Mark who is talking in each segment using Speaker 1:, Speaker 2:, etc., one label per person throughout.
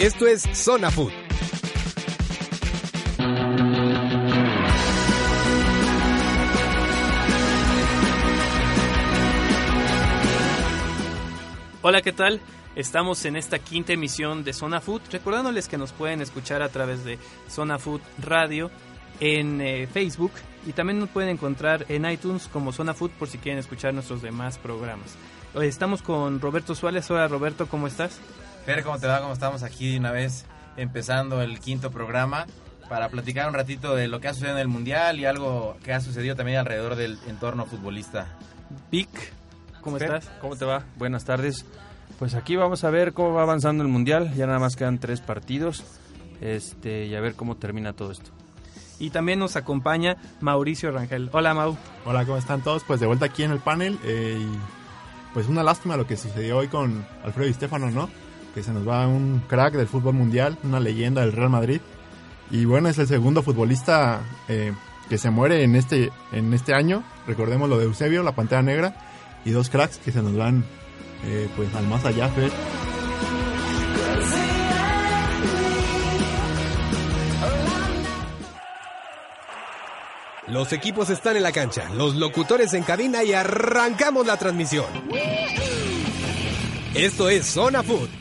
Speaker 1: Esto es Zona Food.
Speaker 2: Hola, ¿qué tal? Estamos en esta quinta emisión de Zona Food, recordándoles que nos pueden escuchar a través de Zona Food Radio en eh, Facebook y también nos pueden encontrar en iTunes como Zona Food por si quieren escuchar nuestros demás programas. Estamos con Roberto Suárez. Hola Roberto, ¿cómo estás?
Speaker 3: Fer, ¿cómo te va? ¿Cómo estamos aquí una vez empezando el quinto programa para platicar un ratito de lo que ha sucedido en el Mundial y algo que ha sucedido también alrededor del entorno futbolista?
Speaker 2: Vic, ¿cómo
Speaker 4: Fer,
Speaker 2: estás?
Speaker 4: ¿Cómo te va? Buenas tardes. Pues aquí vamos a ver cómo va avanzando el mundial. Ya nada más quedan tres partidos. Este, y a ver cómo termina todo esto.
Speaker 2: Y también nos acompaña Mauricio Rangel. Hola Mau.
Speaker 5: Hola, ¿cómo están todos? Pues de vuelta aquí en el panel. eh, y pues una lástima lo que sucedió hoy con Alfredo Di Stefano, ¿no? Que se nos va un crack del fútbol mundial, una leyenda del Real Madrid. Y bueno, es el segundo futbolista eh, que se muere en este, en este año. Recordemos lo de Eusebio, la Pantera Negra. Y dos cracks que se nos van eh, pues al más allá, Fer.
Speaker 1: Los equipos están en la cancha, los locutores en cabina y arrancamos la transmisión. Esto es Zona Food.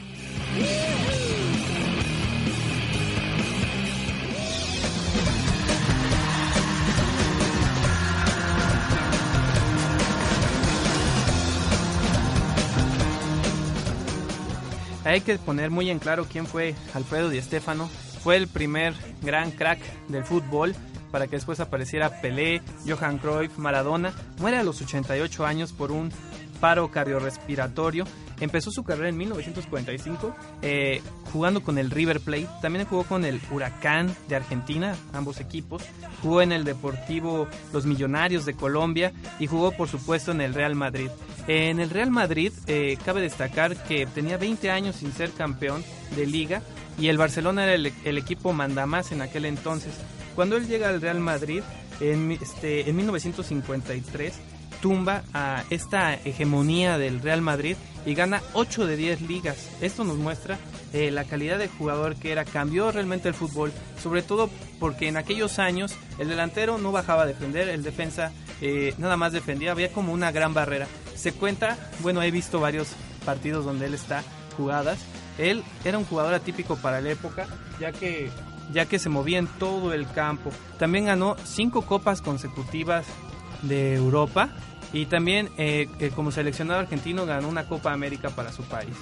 Speaker 2: Hay que poner muy en claro quién fue Alfredo Di Stéfano. Fue el primer gran crack del fútbol para que después apareciera Pelé, Johan Cruyff, Maradona. Muere a los 88 años por un paro cardiorrespiratorio. Empezó su carrera en 1945 eh, jugando con el River Plate. También jugó con el Huracán de Argentina, ambos equipos. Jugó en el Deportivo Los Millonarios de Colombia y jugó por supuesto en el Real Madrid. En el Real Madrid eh, cabe destacar que tenía 20 años sin ser campeón de liga y el Barcelona era el, el equipo mandamás en aquel entonces. Cuando él llega al Real Madrid en, este, en 1953 tumba a esta hegemonía del Real Madrid y gana 8 de 10 ligas. Esto nos muestra eh, la calidad de jugador que era. Cambió realmente el fútbol, sobre todo porque en aquellos años el delantero no bajaba a defender, el defensa eh, nada más defendía, había como una gran barrera. Se cuenta, bueno, he visto varios partidos donde él está jugadas. Él era un jugador atípico para la época, ya que ya que se movía en todo el campo. También ganó cinco copas consecutivas de Europa y también eh, eh, como seleccionado argentino ganó una Copa América para su país.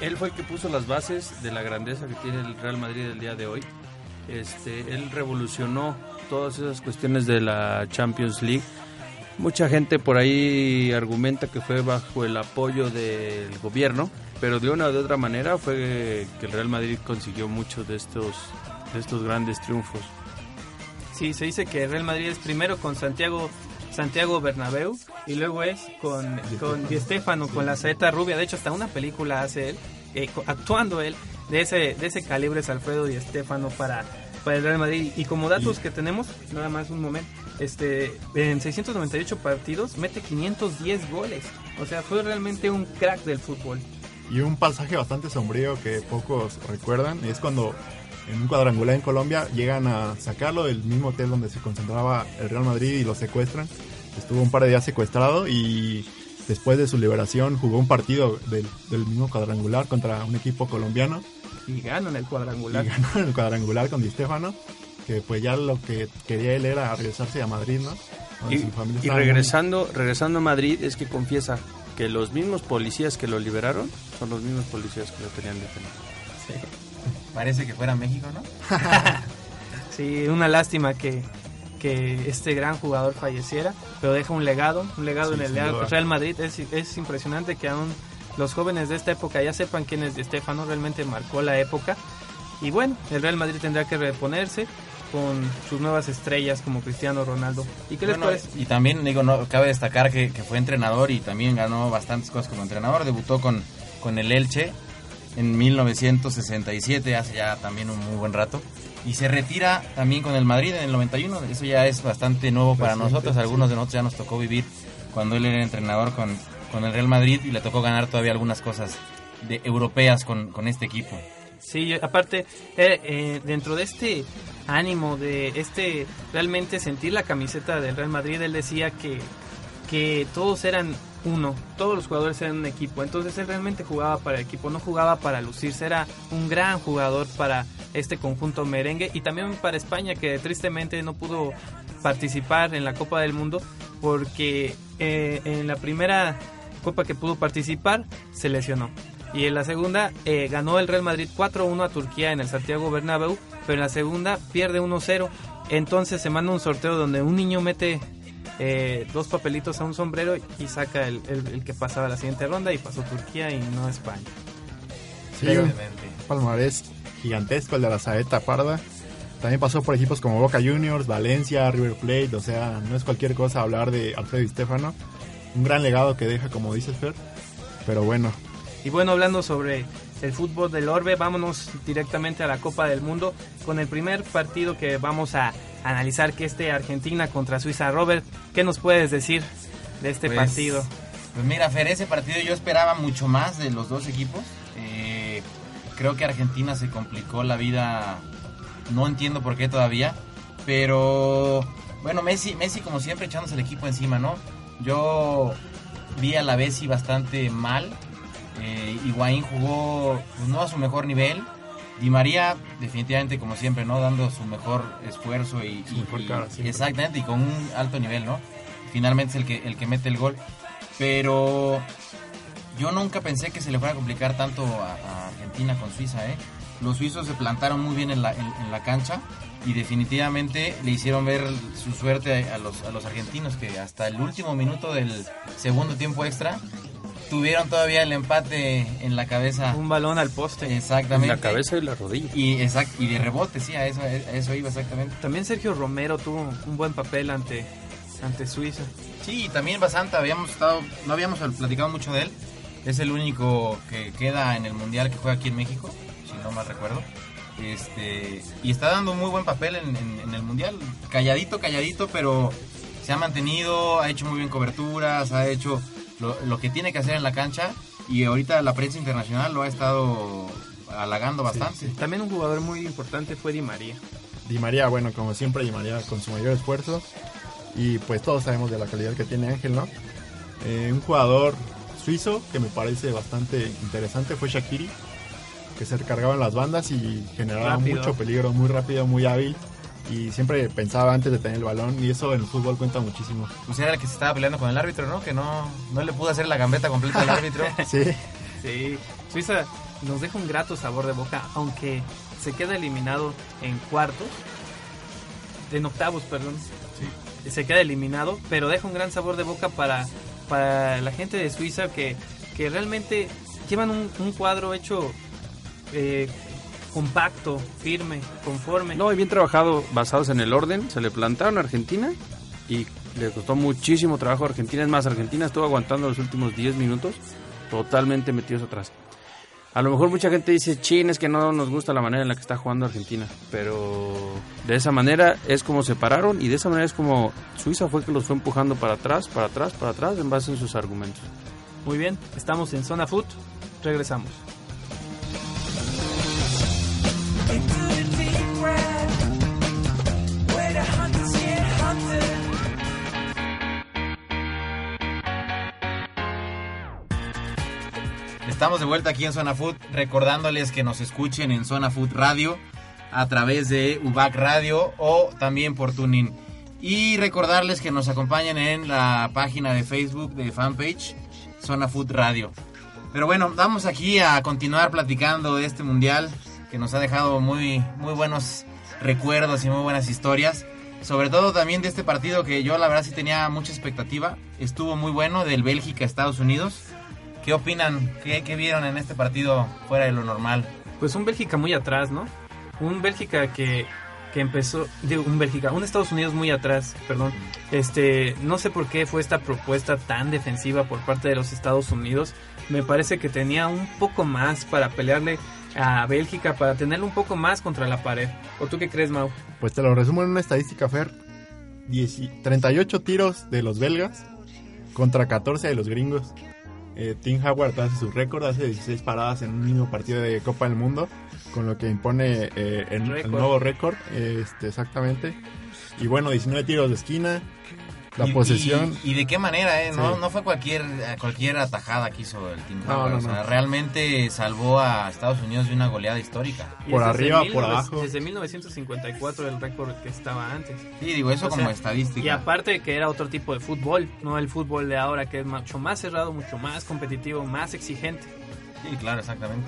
Speaker 4: Él fue el que puso las bases de la grandeza que tiene el Real Madrid el día de hoy. Este, él revolucionó todas esas cuestiones de la Champions League. Mucha gente por ahí argumenta que fue bajo el apoyo del gobierno, pero de una u otra manera fue que el Real Madrid consiguió muchos de estos, de estos grandes triunfos.
Speaker 2: Sí, se dice que Real Madrid es primero con Santiago Santiago Bernabéu y luego es con, con Di con la saeta rubia. De hecho, hasta una película hace él, eh, actuando él, de ese, de ese calibre es Alfredo Di Stéfano para, para el Real Madrid. Y como datos que tenemos, nada más un momento, este, en 698 partidos mete 510 goles. O sea, fue realmente un crack del fútbol.
Speaker 5: Y un pasaje bastante sombrío que pocos recuerdan es cuando en un cuadrangular en Colombia llegan a sacarlo del mismo hotel donde se concentraba el Real Madrid y lo secuestran. Estuvo un par de días secuestrado y después de su liberación jugó un partido del, del mismo cuadrangular contra un equipo colombiano
Speaker 2: Y ganan el
Speaker 5: y
Speaker 2: cuadrangular.
Speaker 5: ganó en el cuadrangular con Di Stéfano, que pues ya lo que quería él era regresarse a Madrid, ¿no? Donde
Speaker 4: Y,
Speaker 5: su familia
Speaker 4: y
Speaker 5: estaba muy-
Speaker 4: regresando, regresando a Madrid es que confiesa que los mismos policías que lo liberaron son los mismos policías que lo tenían detenido.
Speaker 3: Parece que fuera México, ¿no?
Speaker 2: Sí, una lástima que, que este gran jugador falleciera, pero deja un legado, un legado
Speaker 5: Sí,
Speaker 2: en el Real Madrid. Es, es impresionante que aún los jóvenes de esta época ya sepan quién es Di Stefano, realmente marcó la época. Y bueno, el Real Madrid tendrá que reponerse con sus nuevas estrellas como Cristiano Ronaldo. ¿Y qué les
Speaker 3: Bueno,
Speaker 2: parece?
Speaker 3: y también, digo, no, cabe destacar que, que fue entrenador y también ganó bastantes cosas como entrenador. Debutó con, con el Elche en 1967, hace ya también un muy buen rato. Y se retira también con el Madrid en el 91. Eso ya es bastante nuevo para nosotros. Algunos de nosotros ya nos tocó vivir cuando él era entrenador con, con el Real Madrid y le tocó ganar todavía algunas cosas de, europeas con, con este equipo.
Speaker 2: Sí, aparte, eh, eh, dentro de este ánimo, de este realmente sentir la camiseta del Real Madrid, él decía que, que todos eran uno, todos los jugadores eran un equipo, entonces él realmente jugaba para el equipo, no jugaba para lucirse, era un gran jugador para este conjunto merengue y también para España que tristemente no pudo participar en la Copa del Mundo porque eh, en la primera Copa que pudo participar se lesionó. Y en la segunda eh, ganó el Real Madrid 4-1 a Turquía en el Santiago Bernabéu, pero en la segunda pierde 1-0. Entonces se manda un sorteo donde un niño mete eh, dos papelitos a un sombrero y saca el, el- el que pasaba a la siguiente ronda y pasó Turquía y no España.
Speaker 5: Sí, palmarés gigantesco el de la Saeta Parda. También pasó por equipos como Boca Juniors, Valencia, River Plate, o sea, no es cualquier cosa hablar de Alfredo Di Stefano. Un gran legado que deja, como dices Fer. Pero bueno,
Speaker 2: Y bueno, hablando sobre el fútbol del Orbe, vámonos directamente a la Copa del Mundo con el primer partido que vamos a analizar, que este Argentina contra Suiza. Robert, ¿qué nos puedes decir de este
Speaker 3: Pues,
Speaker 2: partido?
Speaker 3: Pues mira, Fer, ese partido yo esperaba mucho más de los dos equipos. Eh, creo que Argentina se complicó la vida, no entiendo por qué todavía, pero bueno, Messi, Messi como siempre echándose el equipo encima, ¿no? Yo vi a la Bessi bastante mal. Eh, Higuaín jugó pues, no a su mejor nivel. Di María, definitivamente, como siempre, ¿no? Dando su mejor esfuerzo y, y-
Speaker 5: mejor cara,
Speaker 3: exactamente, y con un alto nivel, ¿no? Finalmente es el que, el que mete el gol. Pero yo nunca pensé que se le fuera a complicar tanto a, a Argentina con Suiza, ¿eh? Los suizos se plantaron muy bien en la, en, en la cancha y definitivamente le hicieron ver su suerte a los, a los argentinos que hasta el último minuto del segundo tiempo extra tuvieron todavía el empate en la cabeza.
Speaker 2: Un balón al poste.
Speaker 4: En
Speaker 3: Exactamente.
Speaker 4: la cabeza y la rodilla.
Speaker 3: Y, exact, y de rebote, sí, a eso, a eso iba exactamente.
Speaker 2: También Sergio Romero tuvo un buen papel ante, ante Suiza.
Speaker 3: Sí, también Basanta, habíamos estado, no habíamos platicado mucho de él. Es el único que queda en el mundial que juega aquí en México, si no mal recuerdo. Este, y está dando muy buen papel en, en- en el mundial. Calladito, calladito, pero se ha mantenido, ha hecho muy bien coberturas, ha hecho lo, lo que tiene que hacer en la cancha. Y ahorita la prensa internacional lo ha estado halagando bastante.
Speaker 2: También un jugador muy importante fue Di María.
Speaker 5: Di María, bueno, como siempre, Di María con su mayor esfuerzo. Y pues todos sabemos de la calidad que tiene Ángel, ¿no? Eh, un jugador suizo que me parece bastante interesante fue Shakiri, que se recargaba en las bandas y generaba
Speaker 2: Rápido.
Speaker 5: mucho peligro, muy rápido, muy hábil. Y siempre pensaba antes de tener el balón, y eso en el fútbol cuenta muchísimo.
Speaker 3: Pues era el que se estaba peleando con el árbitro, ¿no? Que no, no le pudo hacer la gambeta completa al árbitro.
Speaker 5: Sí,
Speaker 2: Sí, Suiza nos deja un grato sabor de boca, aunque se queda eliminado en cuartos, en octavos, perdón. Se queda eliminado, pero deja un gran sabor de boca para, para la gente de Suiza que, que realmente llevan un, un cuadro hecho eh, compacto, firme, conforme.
Speaker 4: No, y bien trabajado, basados en el orden. Se le plantaron a Argentina y le costó muchísimo trabajo a Argentina. Es más, Argentina estuvo aguantando los últimos 10 minutos totalmente metidos atrás. A lo mejor mucha gente dice, chin, es que no nos gusta la manera en la que está jugando Argentina. Pero de esa manera es como se pararon y de esa manera es como Suiza fue que los fue empujando para atrás, para atrás, para atrás en base a sus argumentos.
Speaker 2: Muy bien, estamos en Zona Foot, regresamos.
Speaker 3: Estamos de vuelta aquí en Zona Food, recordándoles que nos escuchen en Zona Food Radio a través de UBAC Radio o también por Tuning. Y recordarles que nos acompañen en la página de Facebook de fanpage Zona Food Radio. Pero bueno, vamos aquí a continuar platicando de este mundial que nos ha dejado muy, muy buenos recuerdos y muy buenas historias. Sobre todo también de este partido que yo la verdad sí tenía mucha expectativa. Estuvo muy bueno del Bélgica-Estados Unidos ¿Qué opinan? ¿Qué, ¿Qué vieron en este partido fuera de lo normal?
Speaker 2: Pues un Bélgica muy atrás, ¿no? Un Bélgica que, que empezó, digo, un Bélgica, un Estados Unidos muy atrás, perdón. Este, no sé por qué fue esta propuesta tan defensiva por parte de los Estados Unidos. Me parece que tenía un poco más para pelearle a Bélgica, para tenerlo un poco más contra la pared. ¿O tú qué crees, Mau?
Speaker 5: Pues te lo resumo en una estadística, Fer. 10 38 tiros de los belgas contra 14 de los gringos. Eh, Tim Howard hace su récord, hace 16 paradas en un mismo partido de Copa del Mundo, con lo que impone eh, el, nuevo récord, este, exactamente. Y bueno, 19 tiros de esquina, la
Speaker 3: Y-
Speaker 5: posesión.
Speaker 3: Y, y de qué manera, ¿eh? No,
Speaker 5: Sí.
Speaker 3: no fue cualquier, cualquier atajada que hizo el Team
Speaker 5: No, no,
Speaker 3: o sea, realmente salvó a Estados Unidos de una goleada histórica.
Speaker 5: Por arriba, por
Speaker 2: 19-
Speaker 5: abajo.
Speaker 2: Desde 1954 el récord que estaba antes.
Speaker 3: Sí, digo, eso
Speaker 2: O
Speaker 3: como
Speaker 2: sea,
Speaker 3: estadística.
Speaker 2: Y aparte que era otro tipo de fútbol, no el fútbol de ahora que es mucho más cerrado, mucho más competitivo, más exigente.
Speaker 3: Sí, claro, exactamente.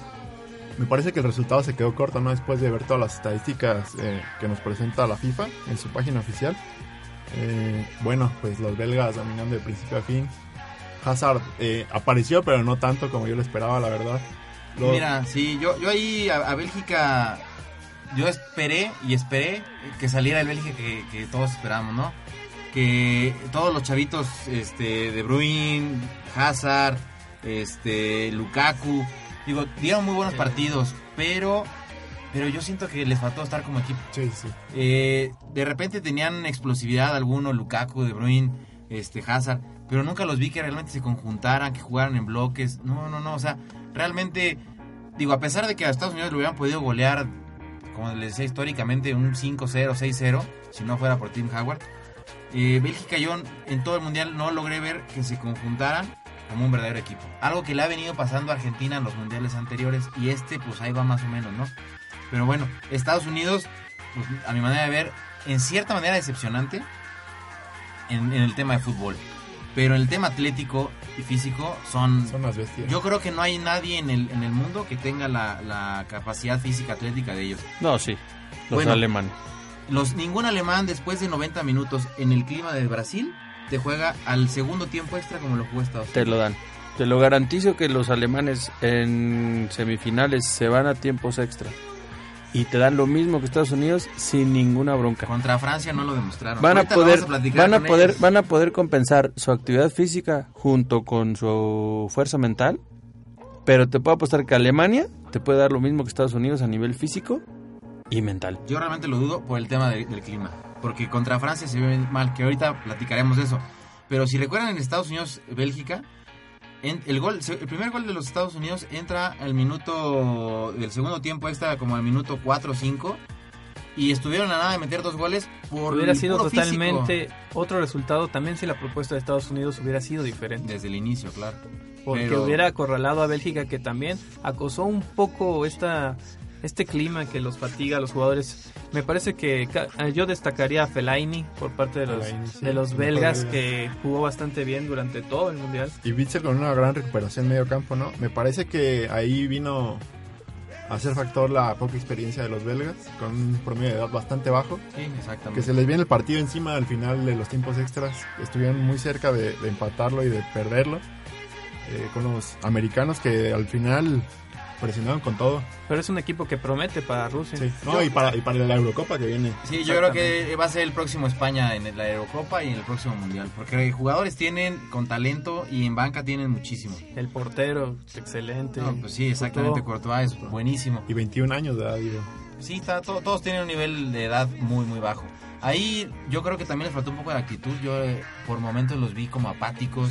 Speaker 5: Me parece que el resultado se quedó corto, ¿no? Después de ver todas las estadísticas eh, que nos presenta la FIFA en su página oficial. Eh, bueno, pues los belgas dominando de principio a fin. Hazard eh, apareció, pero no tanto como yo lo esperaba, la verdad. Lo-
Speaker 3: Mira, sí, yo, yo ahí a, a Bélgica, yo esperé y esperé que saliera el Bélgica que, que todos esperábamos, ¿no? Que todos los chavitos, este, De Bruyne, Hazard, este, Lukaku, digo, dieron muy buenos partidos, pero, pero yo siento que les faltó estar como equipo.
Speaker 5: Sí, sí.
Speaker 3: Eh, de repente tenían explosividad alguno, Lukaku, De Bruyne, este, Hazard, pero nunca los vi que realmente se conjuntaran, que jugaran en bloques. No, no, no, o sea, realmente, digo, a pesar de que a Estados Unidos le hubieran podido golear, como les decía históricamente, un 5-0, 6-0, si no fuera por Tim Howard, eh, Bélgica y yo en todo el mundial no logré ver que se conjuntaran como un verdadero equipo. Algo que le ha venido pasando a Argentina en los mundiales anteriores y este pues ahí va más o menos, ¿no? Pero bueno, Estados Unidos, pues, a mi manera de ver, en cierta manera decepcionante en, en el tema de fútbol. Pero en el tema atlético y físico son...
Speaker 5: Son las bestias.
Speaker 3: Yo creo que no hay nadie en el, en el mundo que tenga la, la capacidad física atlética de ellos.
Speaker 4: No, sí. Los
Speaker 3: Bueno.
Speaker 4: alemanes.
Speaker 3: Los, ningún alemán después de 90 minutos en el clima de Brasil te juega al segundo tiempo extra como lo jugó Estados
Speaker 4: Te
Speaker 3: Unidos.
Speaker 4: lo dan. Te lo garantizo que los alemanes en semifinales se van a tiempos extra. Y te dan lo mismo que Estados Unidos sin ninguna bronca.
Speaker 3: Contra Francia no lo demostraron.
Speaker 4: Van a
Speaker 3: Ahorita
Speaker 4: poder,
Speaker 3: platicar
Speaker 4: van a poder,
Speaker 3: ellos.
Speaker 4: van a poder compensar su actividad física junto con su fuerza mental. Pero te puedo apostar que Alemania te puede dar lo mismo que Estados Unidos a nivel físico y mental.
Speaker 3: Yo realmente lo dudo por el tema de- del clima. Porque contra Francia se ve mal, que ahorita platicaremos de eso. Pero si recuerdan en Estados Unidos, Bélgica, en- el, gol, se- el primer gol de los Estados Unidos entra al minuto del segundo tiempo extra, como al minuto 4 o 5. Y estuvieron a nada de meter dos goles por
Speaker 2: Hubiera sido
Speaker 3: físico.
Speaker 2: totalmente otro resultado también si la propuesta de Estados Unidos hubiera sido diferente.
Speaker 3: Desde el inicio, claro.
Speaker 2: Porque
Speaker 3: Pero-
Speaker 2: hubiera acorralado a Bélgica que también acosó un poco esta este clima que los fatiga a los jugadores. Me parece que eh, yo destacaría a Fellaini por parte de los,
Speaker 5: Fellaini, sí,
Speaker 2: de los belgas
Speaker 5: belga.
Speaker 2: que jugó bastante bien durante todo el mundial.
Speaker 5: Y Witzel con una gran recuperación en medio campo, ¿no? Me parece que ahí vino a ser factor la poca experiencia de los belgas, con un promedio de edad bastante bajo.
Speaker 3: Sí,
Speaker 5: Que
Speaker 3: exactamente.
Speaker 5: se les viene el partido encima al final de los tiempos extras. Estuvieron muy cerca de, de empatarlo y de perderlo. eh, con los americanos que al final presionaron con todo.
Speaker 2: Pero es un equipo que promete para Rusia.
Speaker 5: Sí. No, y para, y para la Eurocopa que viene.
Speaker 3: Sí, yo creo que va a ser el próximo España en la Eurocopa y en el próximo Mundial. Porque jugadores tienen con talento y en banca tienen muchísimo.
Speaker 2: El portero, excelente.
Speaker 3: No, pues sí, exactamente. Courtois es buenísimo.
Speaker 5: Y 21 años de edad, digo.
Speaker 3: Sí, está, to- todos tienen un nivel de edad muy, muy bajo. Ahí yo creo que también les faltó un poco de actitud. Yo eh, por momentos los vi como apáticos.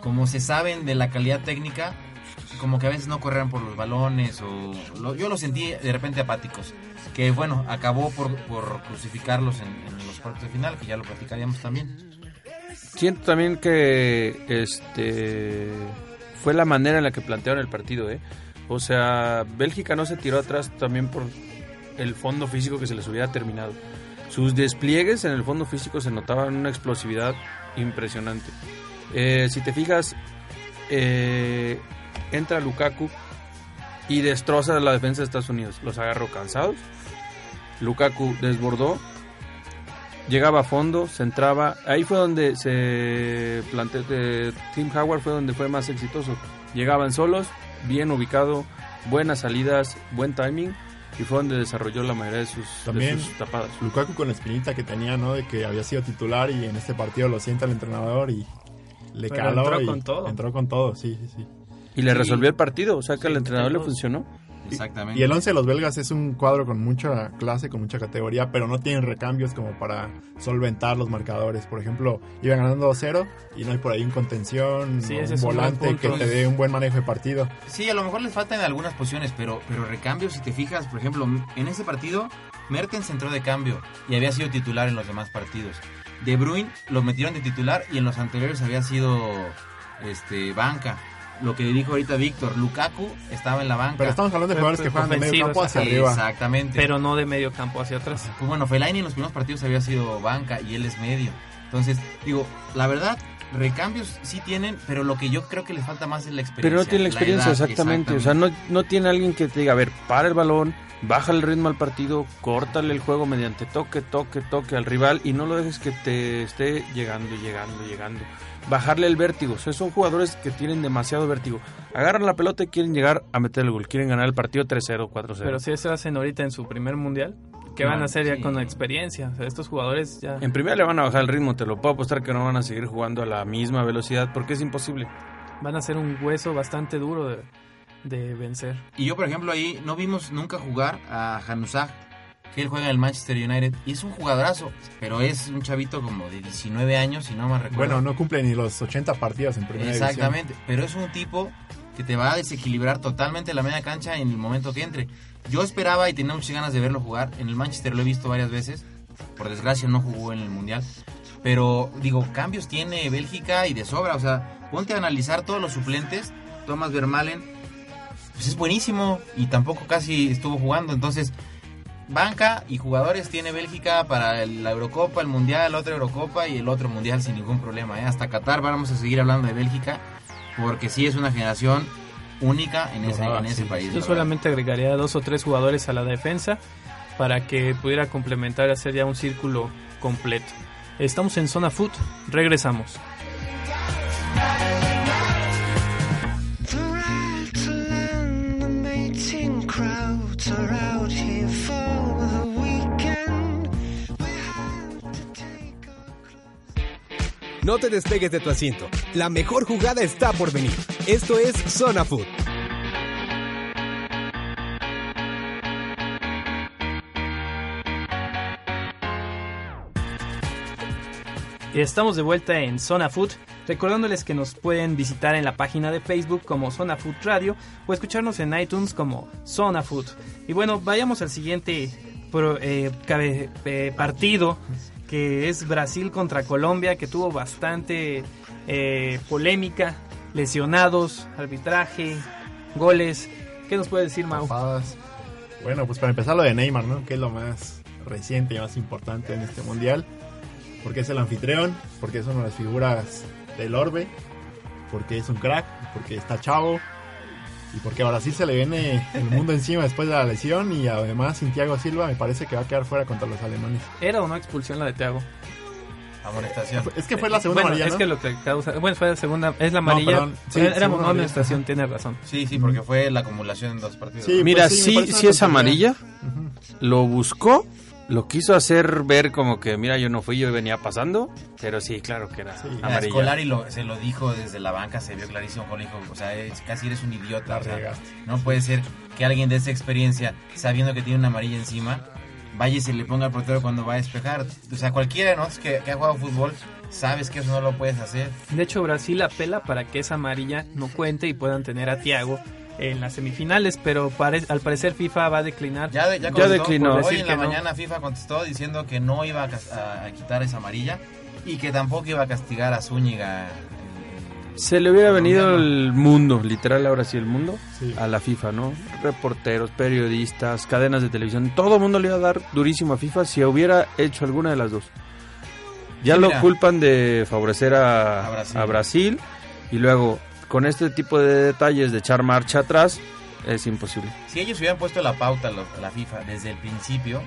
Speaker 3: Como se saben de la calidad técnica, como que a veces no corrían por los balones. o lo- Yo los sentí de repente apáticos. Que bueno, acabó por, por crucificarlos en, en los cuartos de final, que ya lo platicaríamos también.
Speaker 4: Siento también que este fue la manera en la que plantearon el partido, ¿eh? O sea, Bélgica no se tiró atrás también por el fondo físico que se les hubiera terminado. Sus despliegues en el fondo físico se notaban una explosividad impresionante. Eh, si te fijas, eh, entra Lukaku y destroza la defensa de Estados Unidos. Los agarró cansados. Lukaku desbordó, llegaba a fondo, se entraba. Ahí fue donde se planteó. eh, Tim Howard fue donde fue más exitoso. Llegaban solos, bien ubicado, buenas salidas, buen timing y fue donde desarrolló la mayoría de sus, de
Speaker 5: También
Speaker 4: sus tapadas.
Speaker 5: Lukaku con la espinita que tenía, ¿no? De que había sido titular y en este partido lo sienta el entrenador y le
Speaker 2: Pero
Speaker 5: caló.
Speaker 2: entró
Speaker 5: y
Speaker 2: con todo.
Speaker 5: Entró con todo, sí, sí, sí.
Speaker 4: Y le
Speaker 3: Sí.
Speaker 4: resolvió el partido, o sea que al entrenador le funcionó.
Speaker 3: Exactamente.
Speaker 5: Y el 11 de los belgas es un cuadro con mucha clase, con mucha categoría, pero no tienen recambios como para solventar los marcadores. Por ejemplo, iban ganando 2-0 y no hay por ahí un contención,
Speaker 2: Sí,
Speaker 5: un volante que te dé un buen manejo de partido.
Speaker 3: Sí, a lo mejor les faltan algunas posiciones, pero, pero recambios, si te fijas, por ejemplo, en ese partido, Mertens entró de cambio y había sido titular en los demás partidos. De Bruyne lo metieron de titular y en los anteriores había sido este banca. Lo que dijo ahorita Víctor, Lukaku estaba en la banca.
Speaker 5: Pero estamos hablando de jugadores que juegan de medio campo hacia arriba.
Speaker 3: Exactamente.
Speaker 2: Pero no de medio campo hacia atrás.
Speaker 3: Pues bueno, Fellaini en los primeros partidos había sido banca y él es medio. Entonces, digo, la verdad, recambios sí tienen, pero lo que yo creo que les falta más es la experiencia.
Speaker 4: Pero no tiene la experiencia,
Speaker 3: edad,
Speaker 4: exactamente. O sea, no, no tiene alguien que te diga, a ver, para el balón, baja el ritmo al partido, córtale el juego mediante toque, toque, toque al rival y no lo dejes que te esté llegando, llegando, llegando. Bajarle el vértigo. O sea, son jugadores que tienen demasiado vértigo. Agarran la pelota y quieren llegar a meter el gol. Quieren ganar el partido 3-0, 4-0.
Speaker 2: Pero si eso hacen ahorita en su primer mundial, ¿qué
Speaker 3: No,
Speaker 2: van a hacer ya con la experiencia? O sea, estos jugadores ya
Speaker 4: En primera le van a bajar el ritmo, te lo puedo apostar que no van a seguir jugando a la misma velocidad porque es imposible.
Speaker 2: van a ser un hueso bastante duro de, de vencer.
Speaker 3: Y yo, por ejemplo, ahí no vimos nunca jugar a Januzaj, que él juega en el Manchester United. Y es un jugadorazo, pero es un chavito como de 19 años, si no me recuerdo.
Speaker 5: Bueno, no cumple ni los 80 partidos en primera división.
Speaker 3: Exactamente, pero es un tipo que te va a desequilibrar totalmente la media cancha en el momento que entre. Yo esperaba y tenía muchas ganas de verlo jugar. En el Manchester lo he visto varias veces. Por desgracia no jugó en el Mundial. Pero digo, cambios tiene Bélgica y de sobra. O sea, ponte a analizar todos los suplentes. Thomas Vermalen, pues es buenísimo y tampoco casi estuvo jugando. Entonces, banca y jugadores tiene Bélgica para la Eurocopa, el Mundial, la otra Eurocopa y el otro Mundial sin ningún problema. ¿eh? Hasta Qatar vamos a seguir hablando de Bélgica porque sí es una generación única en ese,
Speaker 5: Dorada,
Speaker 3: en ese
Speaker 5: sí.
Speaker 3: país.
Speaker 2: Yo
Speaker 3: verdad.
Speaker 2: solamente agregaría dos o tres jugadores a la defensa para que pudiera complementar y hacer ya un círculo completo. Estamos en Zona Food, regresamos.
Speaker 1: No te despegues de tu asiento. La mejor jugada está por venir. Esto es Zona Food.
Speaker 2: Y estamos de vuelta en Zona Food, recordándoles que nos pueden visitar en la página de Facebook como Zona Food Radio o escucharnos en iTunes como Zona Food. Y bueno, vayamos al siguiente pro- eh, cabe- eh, partido que es Brasil contra Colombia, que tuvo bastante eh, polémica, lesionados, arbitraje, goles. ¿Qué nos puede decir Mau?
Speaker 5: Bueno, pues para empezar lo de Neymar, ¿no? Que es lo más reciente y más importante en este mundial. Porque es el anfitrión, porque es una de las figuras del orbe, porque es un crack, porque está chavo y porque a Brasil se le viene el mundo encima después de la lesión y además sin Thiago Silva me parece que va a quedar fuera contra los alemanes.
Speaker 2: ¿Era o no expulsión la de Thiago?
Speaker 3: Amonestación.
Speaker 5: Es que fue la segunda
Speaker 2: bueno,
Speaker 5: amarilla,
Speaker 2: es
Speaker 5: ¿no?
Speaker 2: que lo que causa... Bueno, fue la segunda... Es la amarilla.
Speaker 5: perdón. Sí,
Speaker 2: era una amonestación, tiene razón.
Speaker 3: Sí, sí, porque fue la acumulación en dos partidos.
Speaker 5: Sí,
Speaker 4: Mira,
Speaker 5: pues sí,
Speaker 4: sí, es amarilla, lo buscó, lo quiso hacer ver como que, mira, yo no fui, yo venía pasando, pero sí, claro que era
Speaker 5: Sí.
Speaker 3: Scolari lo, se lo dijo desde la banca, se vio clarísimo con el hijo, o sea, es- casi eres un idiota. O sea, no puede ser que alguien de esa experiencia, sabiendo que tiene una amarilla encima, vaya y se le ponga al portero cuando va a despejar. O sea, cualquiera ¿no? que, que ha jugado fútbol, sabes que eso no lo puedes hacer.
Speaker 2: De hecho, Brasil apela para que esa amarilla no cuente y puedan tener a Thiago en las semifinales, pero pare- al parecer FIFA va a declinar.
Speaker 3: Ya, de- ya,
Speaker 4: Ya declinó.
Speaker 3: Hoy
Speaker 2: Decir
Speaker 3: en la
Speaker 2: no.
Speaker 3: mañana FIFA contestó diciendo que no iba a, a- a quitar esa amarilla y que tampoco iba a castigar a Zúñiga. el- el-
Speaker 4: Se le hubiera venido el mundo, literal ahora sí el mundo,
Speaker 5: Sí.
Speaker 4: a la FIFA, ¿no? Reporteros, periodistas, cadenas de televisión, todo el mundo le iba a dar durísimo a FIFA si hubiera hecho alguna de las dos. Ya
Speaker 3: Sí,
Speaker 4: lo
Speaker 3: mira.
Speaker 4: culpan de favorecer a,
Speaker 3: A Brasil.
Speaker 4: a Brasil y luego con este tipo de detalles de echar marcha atrás es imposible.
Speaker 3: Si ellos hubieran puesto la pauta, lo- la FIFA, desde el principio,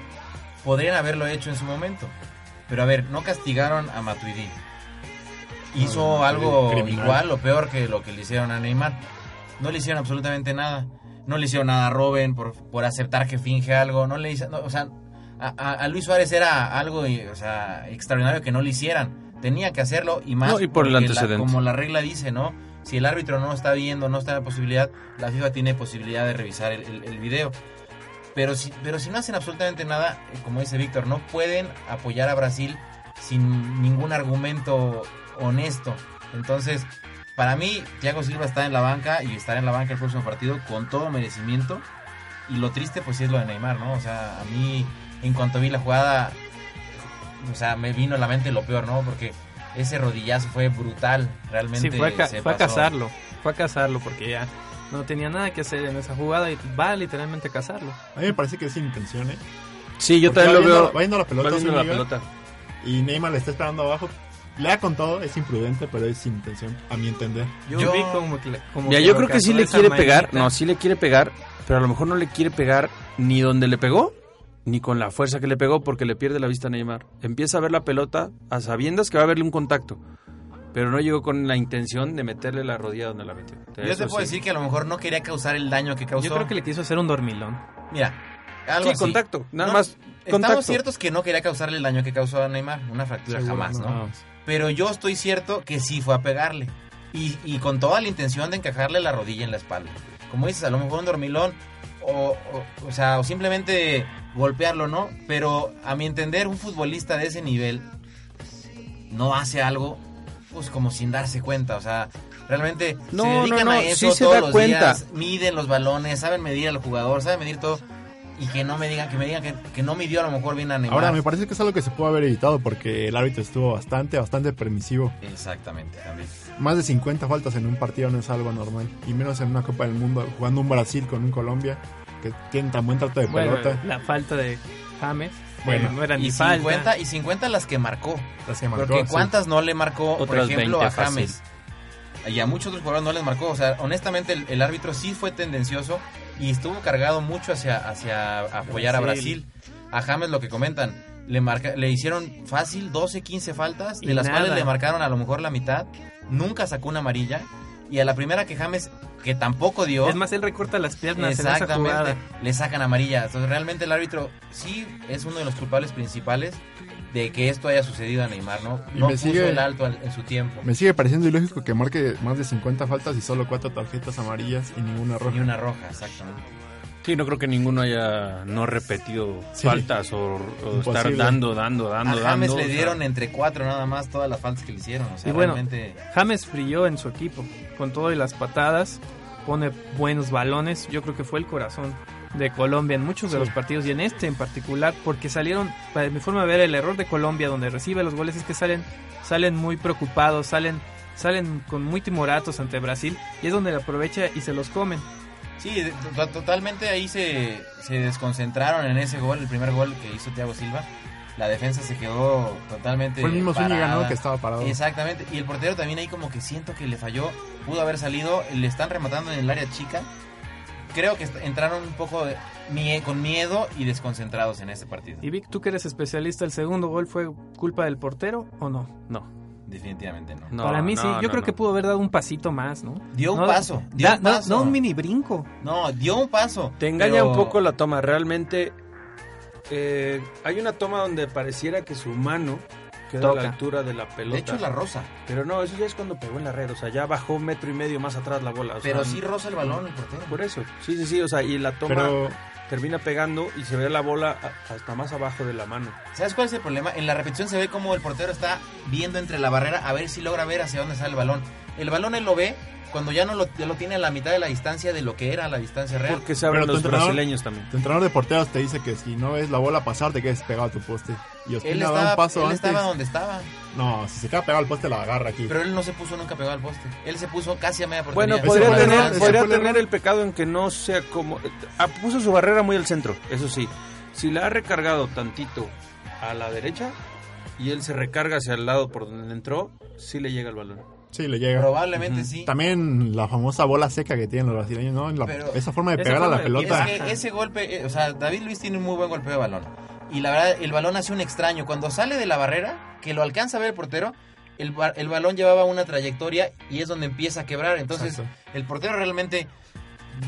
Speaker 3: podrían haberlo hecho en su momento. Pero a ver, no castigaron a Matuidi. Hizo
Speaker 5: No,
Speaker 3: algo
Speaker 5: criminal.
Speaker 3: igual o peor que lo que le hicieron a Neymar. no le hicieron absolutamente nada. No le hicieron nada a Robin por, por aceptar que finge algo. No le hizo, no, o sea, a, a- a Luis Suárez era algo eh, o sea, extraordinario que no le hicieran. Tenía que hacerlo y más
Speaker 4: No, y por el
Speaker 3: porque la-
Speaker 4: antecedente.
Speaker 3: como la regla dice, ¿no? Si el árbitro no está viendo, no está en la posibilidad, la FIFA tiene posibilidad de revisar el, video. Pero si, pero si no hacen absolutamente nada, eh, como dice Víctor, no pueden apoyar a Brasil sin ningún argumento honesto. Entonces, para mí, Thiago Silva está en la banca y estará en la banca el próximo partido con todo merecimiento. Y lo triste, pues, es lo de Neymar, ¿no? O sea, a mí, en cuanto vi la jugada, o sea, me vino a la mente lo peor, ¿no? Porque ese rodillazo fue brutal, realmente.
Speaker 2: Sí, fue a, ca-
Speaker 3: se
Speaker 2: fue a
Speaker 3: pasó.
Speaker 2: cazarlo. Fue a cazarlo porque ya no tenía nada que hacer en esa jugada y va literalmente a cazarlo.
Speaker 5: A mí me parece que es sin intención, ¿eh?
Speaker 4: Sí, yo
Speaker 5: Porque
Speaker 4: también lo
Speaker 5: viendo-
Speaker 4: veo.
Speaker 5: Va viendo la pelota,
Speaker 4: va viendo la
Speaker 5: Zúñiga,
Speaker 4: pelota.
Speaker 5: y Neymar le está esperando abajo. Le da con todo, es imprudente, pero es sin intención, a mi entender.
Speaker 2: Yo,
Speaker 3: Yo-
Speaker 2: vi como que, le- como
Speaker 4: Mira,
Speaker 2: que
Speaker 4: yo creo que sí le quiere pegar. No, sí le quiere pegar, pero a lo mejor no le quiere pegar ni donde le pegó, ni con la fuerza que le pegó, porque le pierde la vista a Neymar. Empieza a ver la pelota a sabiendas que va a haberle un contacto, pero no llegó con la intención de meterle la rodilla donde la metió.
Speaker 3: Yo te puedo
Speaker 4: sí.
Speaker 3: decir que a lo mejor no quería causar el daño que causó.
Speaker 2: Yo creo que le quiso hacer un dormilón.
Speaker 3: Mira, algo
Speaker 4: Sí,
Speaker 3: así.
Speaker 4: contacto, nada
Speaker 3: No,
Speaker 4: más contacto.
Speaker 3: Estamos ciertos que no quería causarle el daño que causó a Neymar, una fractura
Speaker 5: Seguro,
Speaker 3: jamás, ¿no?
Speaker 5: no.
Speaker 3: Pero yo estoy cierto que sí fue a pegarle. Y, y con toda la intención de encajarle la rodilla en la espalda. Como dices, a lo mejor un dormilón o, o, o sea, o simplemente golpearlo, ¿no? Pero a mi entender, un futbolista de ese nivel no hace algo pues como sin darse cuenta, o sea, realmente
Speaker 4: No,
Speaker 3: se dedican
Speaker 4: no, no,
Speaker 3: a eso
Speaker 4: sí se
Speaker 3: todos
Speaker 4: da
Speaker 3: los
Speaker 4: cuenta.
Speaker 3: días, miden los balones, saben medir al jugador, saben medir todo y que no me digan que me digan que, que no midió a lo mejor bien a Neymar.
Speaker 5: Ahora, me parece que es algo que se pudo haber evitado porque el árbitro estuvo bastante, bastante permisivo.
Speaker 3: Exactamente, también.
Speaker 5: Más de 50 faltas en un partido no es algo normal. Y menos en una Copa del Mundo, jugando un Brasil con un Colombia, que tienen tan buen trato de
Speaker 2: Bueno,
Speaker 5: pelota.
Speaker 2: la falta de James.
Speaker 5: Bueno,
Speaker 2: no era ni
Speaker 3: Y
Speaker 2: falta.
Speaker 3: 50, y 50 las que marcó.
Speaker 5: Las que marcó,
Speaker 3: Porque
Speaker 5: sí.
Speaker 3: cuántas no le marcó, por ejemplo,
Speaker 4: 20
Speaker 3: a James. Y a muchos otros jugadores no les marcó. O sea, honestamente el, el árbitro sí fue tendencioso y estuvo cargado mucho hacia, hacia apoyar
Speaker 2: Brasil.
Speaker 3: a Brasil. A James lo que comentan, le, marca, le hicieron fácil 12, 15 faltas, de
Speaker 2: Y
Speaker 3: las
Speaker 2: nada.
Speaker 3: cuales le marcaron a lo mejor la mitad. Nunca sacó una amarilla. Y a la primera que James, que tampoco dio...
Speaker 2: Es más, él recorta las piernas en esa
Speaker 3: Exactamente,
Speaker 2: jugada.
Speaker 3: le sacan amarilla. Entonces realmente el árbitro sí es uno de los culpables principales de que esto haya sucedido a Neymar, ¿no?
Speaker 5: Y
Speaker 3: No
Speaker 5: me
Speaker 3: puso
Speaker 5: sigue-
Speaker 3: el alto al- en su tiempo.
Speaker 5: Me sigue pareciendo ilógico que marque más de 50 faltas y solo 4 tarjetas amarillas y ninguna roja.
Speaker 3: Y una roja, exactamente.
Speaker 4: Sí, no creo que ninguno haya no repetido
Speaker 5: Sí.
Speaker 4: faltas o, o estar
Speaker 5: Imposible.
Speaker 4: dando, dando,
Speaker 3: A
Speaker 4: dando,
Speaker 3: James
Speaker 4: dando.
Speaker 3: le
Speaker 4: o sea,
Speaker 3: dieron entre cuatro nada más todas las faltas que le hicieron. O sea,
Speaker 2: Y bueno,
Speaker 3: realmente...
Speaker 2: James brilló en su equipo. Con todo y las patadas, pone buenos balones. Yo creo que fue el corazón de Colombia en muchos de
Speaker 5: Sí.
Speaker 2: los partidos y en este en particular, porque salieron, para mi forma de ver, el error de Colombia donde recibe los goles es que salen, salen muy preocupados, salen, salen con muy timoratos ante Brasil y es donde aprovecha y se los comen.
Speaker 3: Sí, totalmente ahí se, se desconcentraron en ese gol, el primer gol que hizo Thiago Silva. La defensa se quedó totalmente
Speaker 5: Fue el mismo Zúñiga, ¿no? Que estaba parado.
Speaker 3: Exactamente, y el portero también ahí como que siento que le falló, pudo haber salido, le están rematando en el área chica. Creo que entraron un poco de mie- con miedo y desconcentrados en ese partido.
Speaker 2: Y Vic, tú que eres especialista, ¿el segundo gol fue culpa del portero o no?
Speaker 4: No,
Speaker 3: Definitivamente no.
Speaker 4: no,
Speaker 2: Para mí
Speaker 4: no,
Speaker 2: sí, yo
Speaker 4: no,
Speaker 2: creo
Speaker 4: no.
Speaker 2: que pudo haber dado un pasito más, ¿no?
Speaker 3: Dio un
Speaker 2: No,
Speaker 3: paso, dio
Speaker 2: da-
Speaker 3: un
Speaker 2: no-
Speaker 3: paso.
Speaker 2: No, un mini brinco.
Speaker 3: No, dio un paso.
Speaker 4: Te engaña
Speaker 3: pero-
Speaker 4: un poco la toma. Realmente eh, hay una toma donde pareciera que su mano queda a
Speaker 2: Toca.
Speaker 4: la altura de la pelota.
Speaker 3: De hecho, la rosa.
Speaker 4: Pero no, eso ya es cuando pegó en la red. O sea, ya bajó un metro y medio más atrás la bola. o
Speaker 3: Pero
Speaker 4: sea,
Speaker 3: sí rosa el balón el portero.
Speaker 4: Por eso. Sí, sí, sí. O sea, y la toma
Speaker 5: Pero
Speaker 4: termina pegando y se ve la bola hasta más abajo de la mano.
Speaker 3: ¿Sabes cuál es el problema? En la repetición se ve como el portero está viendo entre la barrera a ver si logra ver hacia dónde sale el balón. El balón él lo ve cuando ya no lo, ya lo tiene a la mitad de la distancia de lo que era la distancia real.
Speaker 4: Porque se abren los brasileños también.
Speaker 5: tu entrenador de porteros te dice que si no ves la bola pasar, te quedes pegado a tu poste. Y
Speaker 3: Él
Speaker 5: Ospina da
Speaker 3: estaba,
Speaker 5: un paso
Speaker 3: él
Speaker 5: antes.
Speaker 3: estaba donde estaba,
Speaker 5: No, si se queda pegado al poste, la agarra aquí.
Speaker 3: pero él no se puso nunca pegado al poste. Él se puso casi a media
Speaker 4: Bueno,
Speaker 3: portería.
Speaker 4: podría tener, podría tener
Speaker 5: error.
Speaker 4: el pecado en que no sea como... ah, puso su barrera muy al centro, eso sí. Si la ha recargado tantito a la derecha y él se recarga hacia el lado por donde entró, sí le llega el balón.
Speaker 5: Sí, le llega.
Speaker 3: Probablemente sí.
Speaker 5: También la famosa bola seca que tienen los brasileños, ¿no? La-
Speaker 3: Pero-
Speaker 5: esa forma de pegar a la pelota.
Speaker 3: Es que ese golpe, eh, o sea, David Luis tiene un muy buen golpeo de balón. Y la verdad, el balón hace un extraño. Cuando sale de la barrera, que lo alcanza a ver el portero, el, el balón llevaba una trayectoria y es donde empieza a quebrar. Entonces,
Speaker 5: Exacto.
Speaker 3: el portero realmente,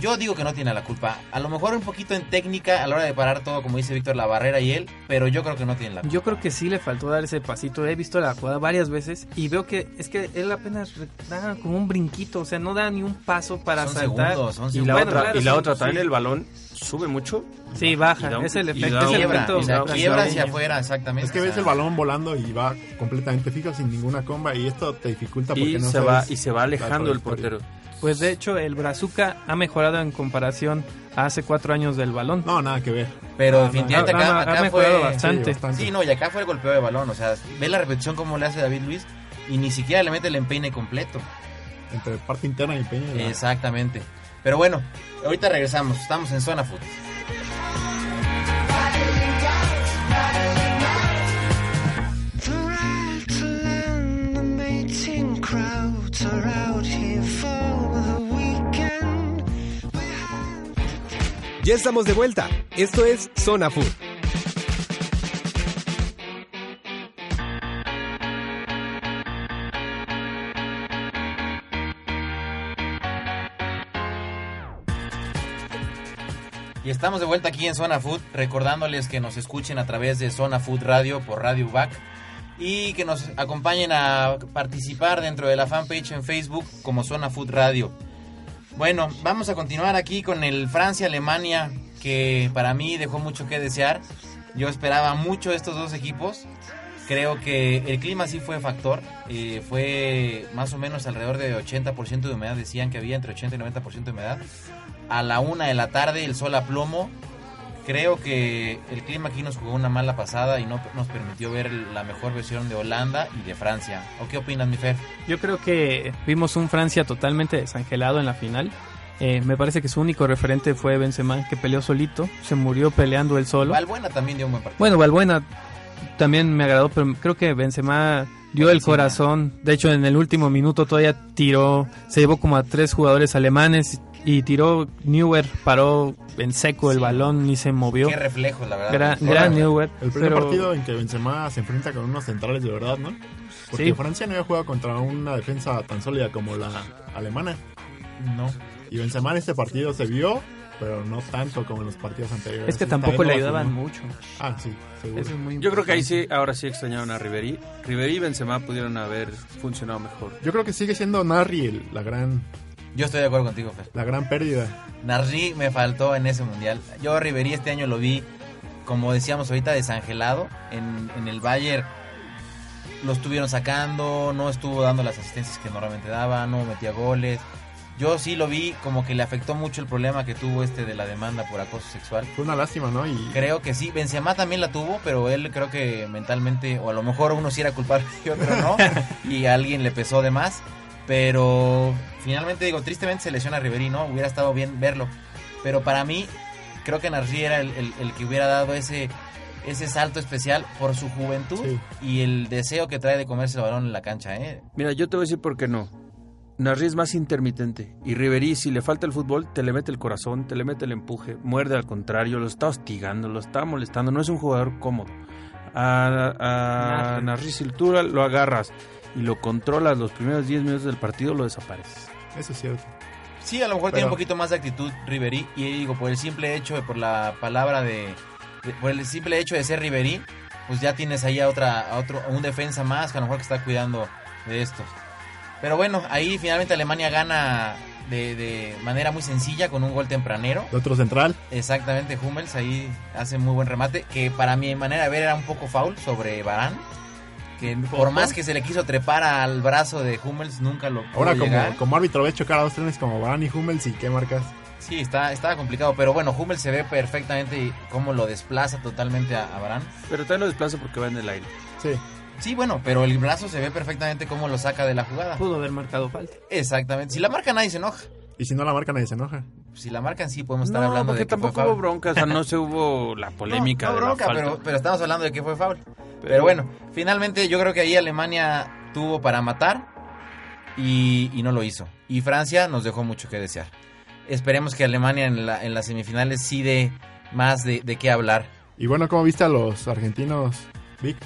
Speaker 3: yo digo que no tiene la culpa. A lo mejor un poquito en técnica a la hora de parar todo, como dice Víctor, la barrera y él, pero yo creo que no tiene la culpa.
Speaker 2: Yo creo que sí le faltó dar ese pasito. He visto la jugada varias veces y veo que es que él apenas da como un brinquito, o sea, no da ni un paso para
Speaker 3: Son
Speaker 2: saltar.
Speaker 3: segundos, son
Speaker 4: Y la
Speaker 3: segundos.
Speaker 2: Bueno,
Speaker 4: otra,
Speaker 2: claro,
Speaker 4: y la
Speaker 2: sí,
Speaker 4: otra también
Speaker 2: sí.
Speaker 4: el balón sube mucho.
Speaker 2: Sí, baja.
Speaker 4: da
Speaker 2: es el efecto. Es el
Speaker 3: quiebra,
Speaker 2: efecto
Speaker 3: o sea,
Speaker 4: brasileño.
Speaker 3: quiebra hacia afuera, exactamente.
Speaker 5: Es que
Speaker 3: o
Speaker 5: ves
Speaker 3: sea,
Speaker 5: el balón volando y va completamente fijo sin ninguna comba y esto te dificulta porque
Speaker 4: Y
Speaker 5: no
Speaker 4: se va
Speaker 5: sabes
Speaker 4: y se va alejando el portero.
Speaker 2: Pues de hecho, el Brazuca ha mejorado en comparación a hace cuatro años del balón.
Speaker 5: No, nada que ver.
Speaker 3: Pero
Speaker 2: Ha,
Speaker 3: definitivamente
Speaker 2: ha-
Speaker 3: acá,
Speaker 2: ha
Speaker 3: acá
Speaker 2: mejorado
Speaker 3: fue...
Speaker 2: bastante.
Speaker 5: Sí, bastante.
Speaker 3: Sí, no, y acá fue el golpeo de balón. O sea, ve la repetición como le hace David Luis y ni siquiera le mete el empeine completo.
Speaker 5: Entre parte interna y la-
Speaker 3: Exactamente. Pero bueno, ahorita regresamos. Estamos en Zona Food.
Speaker 1: Ya estamos de vuelta. Esto es Zona Food.
Speaker 3: Y estamos de vuelta aquí en Zona Food, recordándoles que nos escuchen a través de Zona Food Radio por Radio Back y que nos acompañen a participar dentro de la fanpage en Facebook como Zona Food Radio. Bueno, vamos a continuar aquí con el Francia-Alemania, que para mí dejó mucho que desear. Yo esperaba mucho estos dos equipos. Creo que el clima sí fue factor. eh, fue más o menos alrededor de 80% de humedad. Decían que había entre 80 y 90% de humedad. A la una de la tarde, el sol a plomo. Creo que el clima aquí nos jugó una mala pasada y no nos permitió ver la mejor versión de Holanda y de Francia. ¿O qué opinas, mi Fer?
Speaker 2: Yo creo que vimos un Francia totalmente desangelado en la final. Eh, me parece que su único referente fue Benzema, que peleó solito, se murió peleando él solo.
Speaker 3: Valbuena también dio un buen partido.
Speaker 2: Bueno, Valbuena también me agradó, pero creo que Benzema dio el corazón. De hecho, en el último minuto todavía tiró, se llevó como a tres jugadores alemanes y tiró Neuer, paró en seco el
Speaker 3: Sí.
Speaker 2: balón, ni se movió.
Speaker 3: Qué reflejos, la verdad.
Speaker 2: Gran, gran.
Speaker 5: El primer
Speaker 2: pero-
Speaker 5: partido en que Benzema se enfrenta con unos centrales de verdad, ¿no? Porque
Speaker 2: Sí.
Speaker 5: Francia no había jugado contra una defensa tan sólida como la alemana.
Speaker 3: No.
Speaker 5: Y Benzema en este partido se vio, pero no tanto como en los partidos anteriores.
Speaker 2: Es que tampoco le ayudaban mucho.
Speaker 5: Ah, sí, seguro.
Speaker 2: Eso es muy
Speaker 4: Yo creo que ahí sí, ahora sí extrañaron a Ribery. Ribery y Benzema pudieron haber funcionado mejor.
Speaker 5: Yo creo que sigue siendo Narri el- la gran
Speaker 3: Yo estoy de acuerdo contigo, Fer.
Speaker 5: la gran pérdida.
Speaker 3: Narri me faltó en ese mundial. Yo a Ribery este año lo vi, como decíamos ahorita, desangelado. En, en el Bayern lo estuvieron sacando, no estuvo dando las asistencias que normalmente daba, no metía goles. Yo sí lo vi como que le afectó mucho el problema que tuvo este de la demanda por acoso sexual.
Speaker 5: Fue una lástima, ¿no? Y
Speaker 3: Creo que sí, Benzema también la tuvo, pero él creo que mentalmente, o a lo mejor uno sí era culpable y otro no, y a alguien le pesó de más. Pero finalmente digo, tristemente se lesiona a Ribery, ¿no? Hubiera estado bien verlo. Pero para mí, creo que Narcí era el, el- el que hubiera dado ese, ese salto especial por su juventud
Speaker 5: Sí.
Speaker 3: y el deseo que trae de comerse el balón en la cancha, ¿eh?
Speaker 4: Mira, yo te voy a decir por qué no. Narri es más intermitente. Y Ribery, si le falta el fútbol, te le mete el corazón, te le mete el empuje, muerde al contrario, lo está hostigando, lo está molestando. No es un jugador cómodo. A, a
Speaker 2: Narri.
Speaker 4: Narri, si tú lo agarras y lo controlas los primeros 10 minutos del partido, lo desapareces.
Speaker 5: Eso es cierto.
Speaker 3: Sí, a lo mejor tiene un poquito más de actitud Riverí y digo por el simple hecho de por la palabra de, de- por el simple hecho de ser Riverí, pues ya tienes ahí a otra a otro a un defensa más que a lo mejor que está cuidando de estos. Pero bueno, ahí finalmente Alemania gana de, de manera muy sencilla con un gol tempranero.
Speaker 5: De otro central,
Speaker 3: Exactamente, Hummels ahí hace muy buen remate, que para mi manera de ver era un poco foul sobre Barán. Que por más que se le quiso trepar al brazo de Hummels, nunca lo pudo
Speaker 5: ahora como,
Speaker 3: llegar.
Speaker 5: como árbitro ves chocar a dos trenes como Varane y Hummels y qué marcas.
Speaker 3: Sí, está, estaba complicado, pero bueno, Hummels se ve perfectamente y cómo lo desplaza totalmente a, a Varane.
Speaker 4: Pero también lo desplaza porque va en el aire.
Speaker 5: Sí,
Speaker 3: Sí, bueno, pero el brazo se ve perfectamente cómo lo saca de la jugada.
Speaker 2: Pudo haber marcado falta.
Speaker 3: Exactamente. Si la marca nadie se enoja.
Speaker 5: y si no la marca nadie se enoja.
Speaker 3: Si la marcan sí podemos estar
Speaker 4: no,
Speaker 3: hablando
Speaker 4: porque
Speaker 3: de que fue
Speaker 4: tampoco hubo bronca, o sea, no se hubo la polémica
Speaker 3: No, no
Speaker 4: de la
Speaker 3: bronca,
Speaker 4: falta.
Speaker 3: pero, pero estamos hablando de que fue foul. Pero,
Speaker 4: Pero-
Speaker 3: bueno, finalmente yo creo que ahí Alemania tuvo para matar y, y no lo hizo. Y Francia nos dejó mucho que desear. Esperemos que Alemania en, la, en las semifinales sí dé más de, de qué hablar.
Speaker 5: Y bueno, ¿cómo viste a los argentinos, Vic?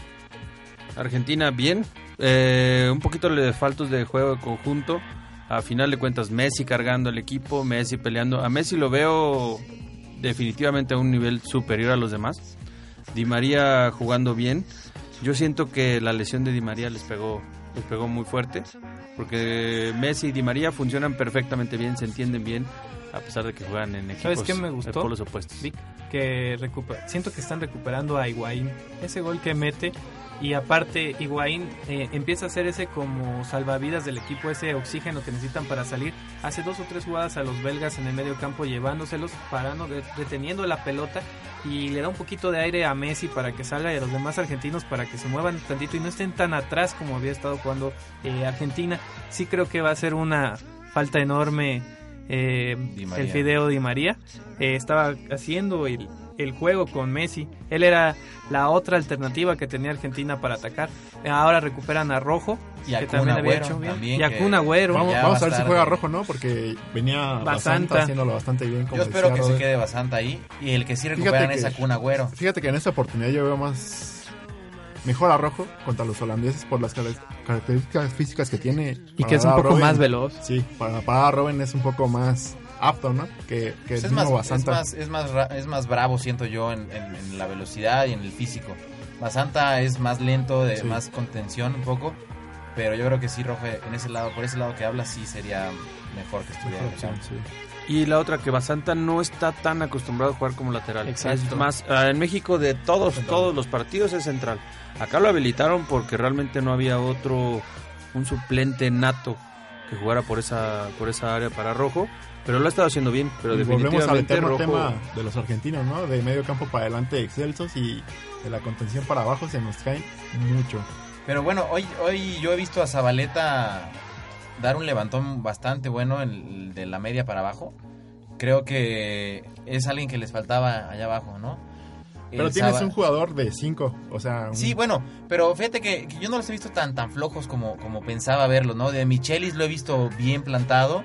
Speaker 4: Argentina bien, eh, un poquito de faltos de juego de conjunto. A final de cuentas, Messi cargando el equipo, Messi peleando. A Messi lo veo definitivamente a un nivel superior a los demás. Di María jugando bien. Yo siento que la lesión de Di María les pegó, les pegó muy fuerte. Porque Messi y Di María funcionan perfectamente bien, se entienden bien. A pesar de que juegan en equipos
Speaker 2: ¿Sabes qué me gustó?
Speaker 4: de polos opuestos.
Speaker 2: Vic, que recuper- siento que están recuperando a Higuaín. Ese gol que mete y aparte Higuaín eh, empieza a hacer ese como salvavidas del equipo, ese oxígeno que necesitan para salir. Hace dos o tres jugadas a los belgas en el medio campo llevándoselos, parando, de- deteniendo la pelota y le da un poquito de aire a Messi para que salga y a los demás argentinos para que se muevan tantito y no estén tan atrás como había estado jugando eh, Argentina. Sí creo que va a ser una falta enorme eh, el. Fideo Di María. Eh, estaba haciendo el, el juego con Messi. Él era la otra alternativa que tenía Argentina para atacar. Ahora recuperan a Rojo,
Speaker 3: Y a
Speaker 2: que también había hecho bien.
Speaker 3: también,
Speaker 2: y a Kun Agüero.
Speaker 5: Vamos, vamos
Speaker 3: va
Speaker 5: a ver si juega rojo, ¿no? Porque venía
Speaker 2: Basanta.
Speaker 5: Haciéndolo bastante bien. Como
Speaker 3: Yo espero
Speaker 5: decía
Speaker 3: que se quede Basanta ahí. Y el que sí
Speaker 5: Fíjate
Speaker 3: recuperan es
Speaker 5: que-
Speaker 3: a Kun Agüero.
Speaker 5: Fíjate que en esta oportunidad yo veo más mejor a Rojo contra los holandeses por las car- características físicas que tiene.
Speaker 2: Y
Speaker 5: Para
Speaker 2: que es un poco más veloz.
Speaker 5: Sí, para parar a Robin es un poco más apto, ¿no? Que, que
Speaker 3: Pues es, más, es,
Speaker 5: Basanta.
Speaker 3: más, es, más, es más bravo, siento yo, en, en- en la velocidad y en el físico. Basanta es más lento, de
Speaker 5: Sí.
Speaker 3: más contención un poco. Pero yo creo que sí, Rojo, en ese lado, por ese lado que habla, sí sería mejor que estuviera
Speaker 5: sí.
Speaker 4: Y la otra, que Basanta no está tan acostumbrado a jugar como lateral.
Speaker 2: Exacto.
Speaker 4: Es más, ah, en México de todos, todos los partidos es central. Acá lo habilitaron porque realmente no había otro, un suplente nato que jugara por esa, por esa área para Rojo. Pero lo ha estado haciendo bien. Pero
Speaker 5: Y volvemos al
Speaker 4: definitivamente
Speaker 5: eterno
Speaker 4: Rojo...
Speaker 5: tema de los argentinos, ¿no? De medio campo para adelante excelsos y de la contención para abajo se nos caen mucho.
Speaker 3: Pero bueno, hoy, hoy yo he visto a Zabaleta dar un levantón bastante bueno en- de la media para abajo. Creo que es alguien que les faltaba allá abajo, ¿no?
Speaker 5: Pero
Speaker 3: El
Speaker 5: tienes un jugador de 5, o sea... un-
Speaker 3: Sí, bueno, pero fíjate que, que yo no los he visto tan tan flojos como, como pensaba verlos, ¿no? De Michelis lo he visto bien plantado,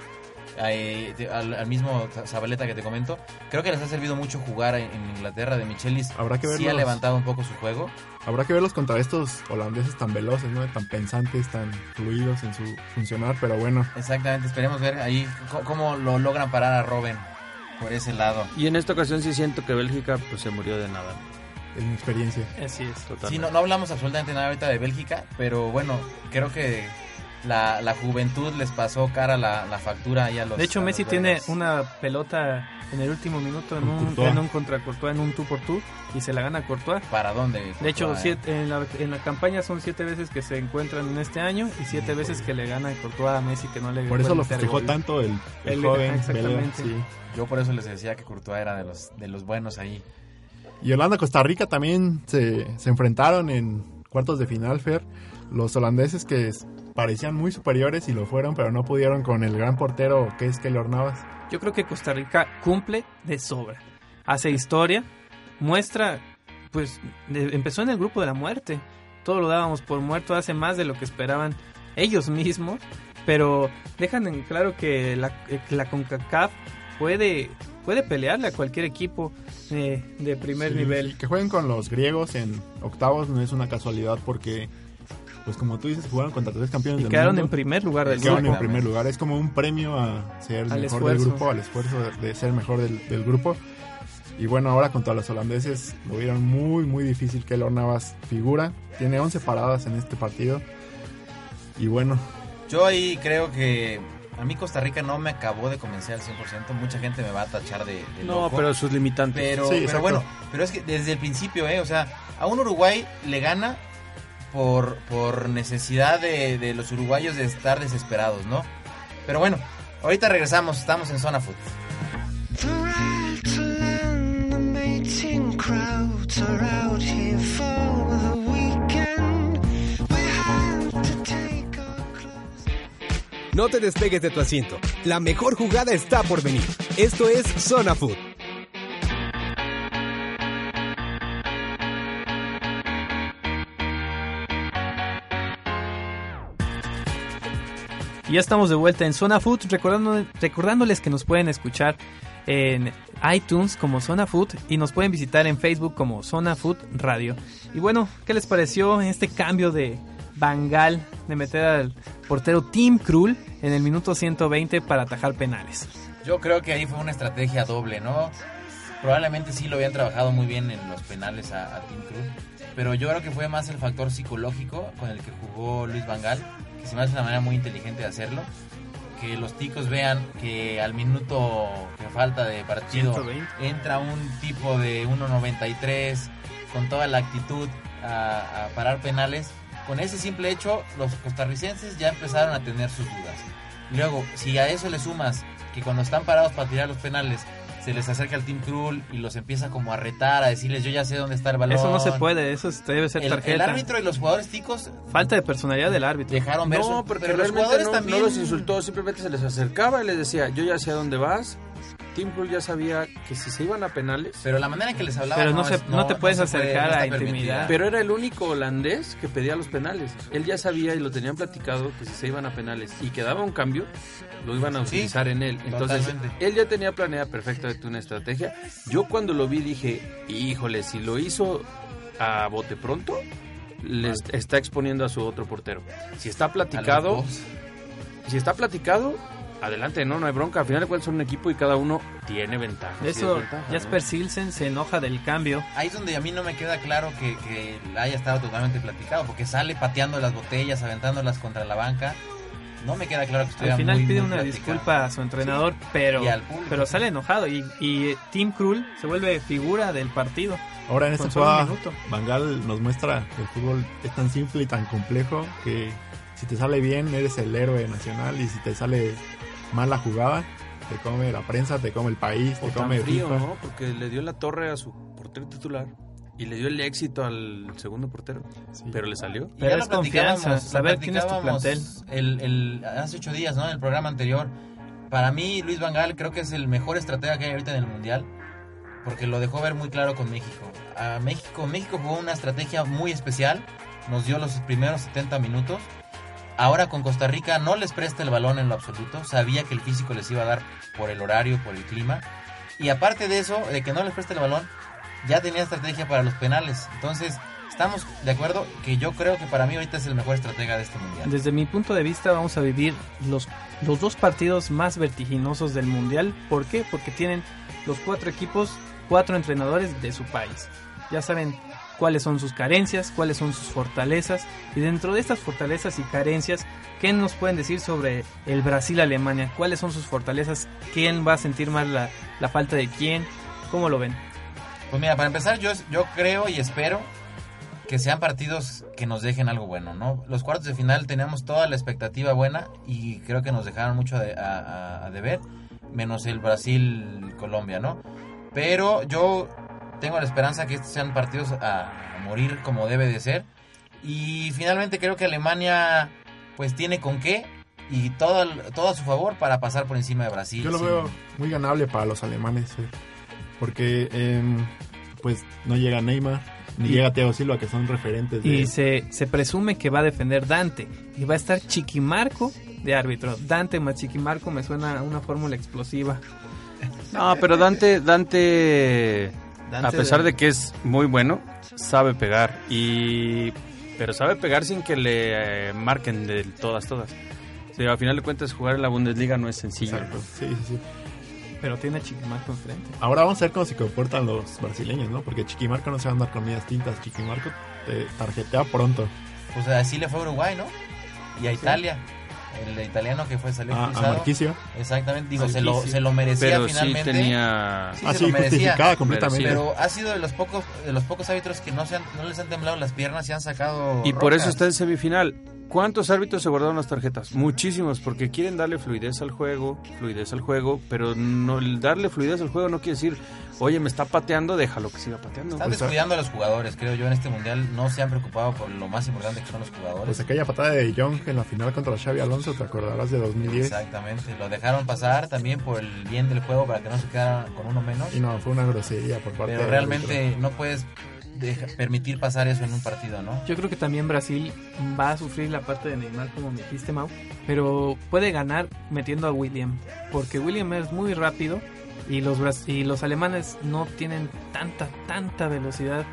Speaker 3: al, al mismo Zabaleta que te comento. Creo que les ha servido mucho jugar en, en Inglaterra. De Michelis
Speaker 5: Habrá que
Speaker 3: sí ha
Speaker 5: verlos.
Speaker 3: levantado un poco su juego.
Speaker 5: Habrá que verlos contra estos holandeses tan veloces, ¿no? Tan pensantes, tan fluidos en su funcionar, pero bueno,
Speaker 3: Exactamente, esperemos ver ahí cómo lo logran parar a Robin por ese lado.
Speaker 4: Y en esta ocasión sí siento que Bélgica pues se murió de nada.
Speaker 5: es mi experiencia.
Speaker 2: Así es.
Speaker 4: Totalmente.
Speaker 3: Sí, no, no hablamos absolutamente nada ahorita de Bélgica, pero bueno, creo que la, la juventud les pasó cara la, la factura ahí a los
Speaker 2: De hecho, Messi
Speaker 3: los
Speaker 2: tiene una pelota en el último minuto en un,
Speaker 5: Courtois.
Speaker 2: en un contra Courtois, en un tú por tú, y se la gana Courtois.
Speaker 3: ¿Para dónde?
Speaker 2: De hecho, siete- en, la, en la campaña son siete veces que se encuentran en este año y siete veces que le gana Courtois a Messi que no le
Speaker 5: Por eso lo festejó tanto el, el
Speaker 2: El-
Speaker 5: joven
Speaker 2: exactamente.
Speaker 5: belga, sí.
Speaker 3: Yo por eso les decía que Courtois era de los, de los buenos ahí.
Speaker 5: Y Holanda-Costa Rica también se, se enfrentaron en cuartos de final, Fer. Los holandeses que parecían muy superiores y lo fueron, pero no pudieron con el gran portero que es Keylor Navas.
Speaker 2: Yo creo que Costa Rica cumple de sobra. Hace historia, muestra, pues empezó en el grupo de la muerte. Todo lo dábamos por muerto hace más de lo que esperaban ellos mismos, pero dejan en claro que la, la CONCACAF puede, puede pelearle a cualquier equipo eh, de primer
Speaker 5: Sí,
Speaker 2: nivel.
Speaker 5: que jueguen con los griegos en octavos no es una casualidad porque, pues como tú dices, jugaron contra tres campeones
Speaker 2: Y
Speaker 5: del
Speaker 2: quedaron
Speaker 5: mundo.
Speaker 2: en primer lugar del
Speaker 5: Quedaron en
Speaker 2: grupo.
Speaker 5: primer lugar. Es como un premio a ser
Speaker 2: Al
Speaker 5: mejor
Speaker 2: esfuerzo.
Speaker 5: del grupo, al esfuerzo de, de ser mejor del, del grupo. Y bueno, ahora contra los holandeses lo vieron muy, muy difícil que Keylor Navas figura. Tiene 11 paradas en este partido. Y bueno,
Speaker 3: Yo ahí creo que a mí Costa Rica no me acabó de convencer al 100%. Mucha gente me va a tachar de, de
Speaker 4: No,
Speaker 3: loco.
Speaker 4: pero sus limitantes.
Speaker 3: Pero,
Speaker 5: Sí,
Speaker 3: pero bueno, pero es que desde el principio, ¿eh? O sea, a un Uruguay le gana por, necesidad de, de los uruguayos de estar desesperados, ¿no? Pero bueno, ahorita regresamos, estamos en Zona Food.
Speaker 1: No te despegues de tu asiento. La mejor jugada está por venir. Esto es Zona Food.
Speaker 2: Y ya estamos de vuelta en Zona Food, recordando, recordándoles que nos pueden escuchar en iTunes como Zona Food y nos pueden visitar en Facebook como Zona Food Radio. Y bueno, ¿qué les pareció este cambio de Bangal de meter al portero Tim Krul en el minuto 120 para atajar penales.
Speaker 3: Yo creo que ahí fue una estrategia doble, ¿no? Probablemente sí lo habían trabajado muy bien en los penales a, Tim Cruz, pero yo creo que fue más el factor psicológico con el que jugó Luis Vangal, que se me hace una manera muy inteligente de hacerlo. Que los ticos vean que al minuto que falta de partido
Speaker 2: 120.
Speaker 3: entra un tipo de 1.93 con toda la actitud a, a parar penales. Con ese simple hecho, los costarricenses ya empezaron a tener sus dudas. Luego, si a eso le sumas que cuando están parados para tirar los penales, se les acerca el Team Krul y los empieza como a retar, a decirles yo ya sé dónde está el balón.
Speaker 2: Eso no se puede, eso es- debe ser
Speaker 3: El,
Speaker 2: tarjeta.
Speaker 3: el árbitro y los jugadores ticos
Speaker 2: Falta de personalidad del árbitro.
Speaker 3: dejaron ver
Speaker 4: No,
Speaker 3: su-
Speaker 4: porque
Speaker 3: pero los
Speaker 4: realmente
Speaker 3: jugadores
Speaker 4: no,
Speaker 3: también
Speaker 4: no los insultó, simplemente se les acercaba y les decía, yo ya sé a dónde vas. Tim Krul ya sabía que si se iban a penales,
Speaker 3: Pero la manera en que les hablaba
Speaker 2: Pero no se- no te puedes
Speaker 3: puede,
Speaker 2: acercar a
Speaker 3: permitida.
Speaker 2: intimidad.
Speaker 4: pero era el único holandés que pedía los penales. Él ya sabía y lo tenían platicado que si se iban a penales y quedaba un cambio, lo iban a
Speaker 3: Sí,
Speaker 4: utilizar en él. Entonces,
Speaker 3: totalmente.
Speaker 4: él ya tenía planeada perfectamente una estrategia. Yo cuando lo vi dije, híjole, si lo hizo a bote pronto, les está exponiendo a su otro portero. Si está platicado, si está platicado, adelante, no, no hay bronca. Al final de cuentas son un equipo y cada uno tiene ventaja. sí
Speaker 2: Eso. Jasper Silsen se enoja del cambio.
Speaker 3: Ahí es donde a mí no me queda claro que, que haya estado totalmente platicado, porque sale pateando las botellas, aventándolas contra la banca. No me queda claro que estuviera
Speaker 2: Al final
Speaker 3: muy,
Speaker 2: pide
Speaker 3: muy
Speaker 2: una
Speaker 3: platicado.
Speaker 2: disculpa a su entrenador, pero,
Speaker 3: Y al público.
Speaker 2: pero sale enojado y, y eh, Tim Krul se vuelve figura del partido.
Speaker 5: Ahora en esta jugada,
Speaker 2: minuto.
Speaker 5: Bangal nos muestra que el fútbol es tan simple y tan complejo que si te sale bien eres el héroe nacional y si te sale mal la jugada, te come la prensa, te come el país, te
Speaker 4: O tan
Speaker 5: come
Speaker 4: frío,
Speaker 5: FIFA.
Speaker 4: ¿no? Porque le dio la torre a su portero titular y le dio el éxito al segundo portero.
Speaker 5: Sí.
Speaker 4: Pero le salió.
Speaker 2: Pero
Speaker 3: ya
Speaker 2: es
Speaker 3: lo
Speaker 2: confianza, saber quién es tu plantel.
Speaker 3: El, el- hace ocho días, ¿no? En el programa anterior. Para mí, Luis Vangal creo que es el mejor estratega que hay ahorita en el Mundial. Porque lo dejó ver muy claro con México. A México, México jugó una estrategia muy especial. Nos dio los primeros 70 minutos. Ahora con Costa Rica no les presta el balón en lo absoluto. Sabía que el físico les iba a dar por el horario, por el clima. Y aparte de eso, de que no les presta el balón, ya tenía estrategia para los penales. Entonces, estamos de acuerdo que yo creo que para mí ahorita es el mejor estratega de este mundial.
Speaker 2: Desde mi punto de vista vamos a vivir los, los dos partidos más vertiginosos del Mundial. ¿Por qué? Porque tienen los cuatro equipos, cuatro entrenadores de su país. Ya saben cuáles son sus carencias, cuáles son sus fortalezas. Y dentro de estas fortalezas y carencias, ¿qué nos pueden decir sobre el Brasil-Alemania? ¿Cuáles son sus fortalezas? ¿Quién va a sentir más la, la falta de quién? ¿Cómo lo ven?
Speaker 3: Pues mira, para empezar, yo, yo creo y espero que sean partidos que nos dejen algo bueno, ¿no? Los cuartos de final teníamos toda la expectativa buena y creo que nos dejaron mucho a, a- a deber, menos el Brasil-Colombia, ¿no? Pero yo tengo la esperanza que estos sean partidos a, a morir como debe de ser. Y finalmente creo que Alemania pues tiene con qué y todo, todo a su favor para pasar por encima de Brasil.
Speaker 5: Yo lo veo muy ganable para los alemanes, eh, porque em, pues no llega Neymar, ni
Speaker 2: Y-
Speaker 5: llega Thiago Silva, que son referentes de...
Speaker 2: Y se, se presume que va a defender Dante. Y va a estar Chiquimarco de árbitro. Dante más Chiquimarco me suena a una fórmula explosiva.
Speaker 4: No, pero Dante, Dante,
Speaker 2: Dante
Speaker 4: a pesar de que es muy bueno, sabe pegar y pero sabe pegar sin que le eh, marquen de todas todas. O sea, a final de cuentas jugar en la Bundesliga no es sencillo.
Speaker 5: Exacto, sí, sí, sí.
Speaker 2: Pero tiene a Chiquimarco enfrente.
Speaker 5: Ahora vamos a ver cómo se comportan los brasileños, ¿no? Porque Chiquimarco no se va a andar con medias tintas, Chiquimarco te tarjetea pronto.
Speaker 3: Pues así le fue a Uruguay, ¿no? Y a Italia. El italiano que fue salió
Speaker 5: A, a
Speaker 3: expulsado.
Speaker 5: Marquicio.
Speaker 3: Exactamente, digo, se lo, se lo merecía
Speaker 4: Pero sí
Speaker 3: finalmente.
Speaker 4: tenía
Speaker 3: Sí,
Speaker 5: Ah,
Speaker 3: se
Speaker 5: sí,
Speaker 3: lo merecía.
Speaker 5: justificada completamente.
Speaker 3: Pero ha sido de los pocos de los pocos árbitros que no se han, no les han temblado las piernas y han sacado
Speaker 4: y por eso está en semifinal. ¿Cuántos árbitros se guardaron las tarjetas? Muchísimos, porque quieren darle fluidez al juego, fluidez al juego, pero no el darle fluidez al juego no quiere decir, oye, me está pateando, déjalo que siga pateando.
Speaker 3: Están
Speaker 5: Pues,
Speaker 3: descuidando a los jugadores, creo yo, en este mundial. No se han preocupado por lo más importante que son los jugadores.
Speaker 5: Pues aquella patada de Young en la final contra Xavi Alonso, te acordarás de 2010.
Speaker 3: Exactamente, lo dejaron pasar también por el bien del juego para que no se quedaran con uno menos.
Speaker 5: Y no, fue una grosería por parte
Speaker 3: Pero realmente no puedes deja- permitir pasar eso en un partido, ¿no?
Speaker 2: Yo creo que también Brasil va a sufrir la parte de Neymar, como me dijiste, Mau. Pero puede ganar metiendo a William. Porque William es muy rápido. Y los, bras- y los alemanes no tienen tanta, tanta velocidad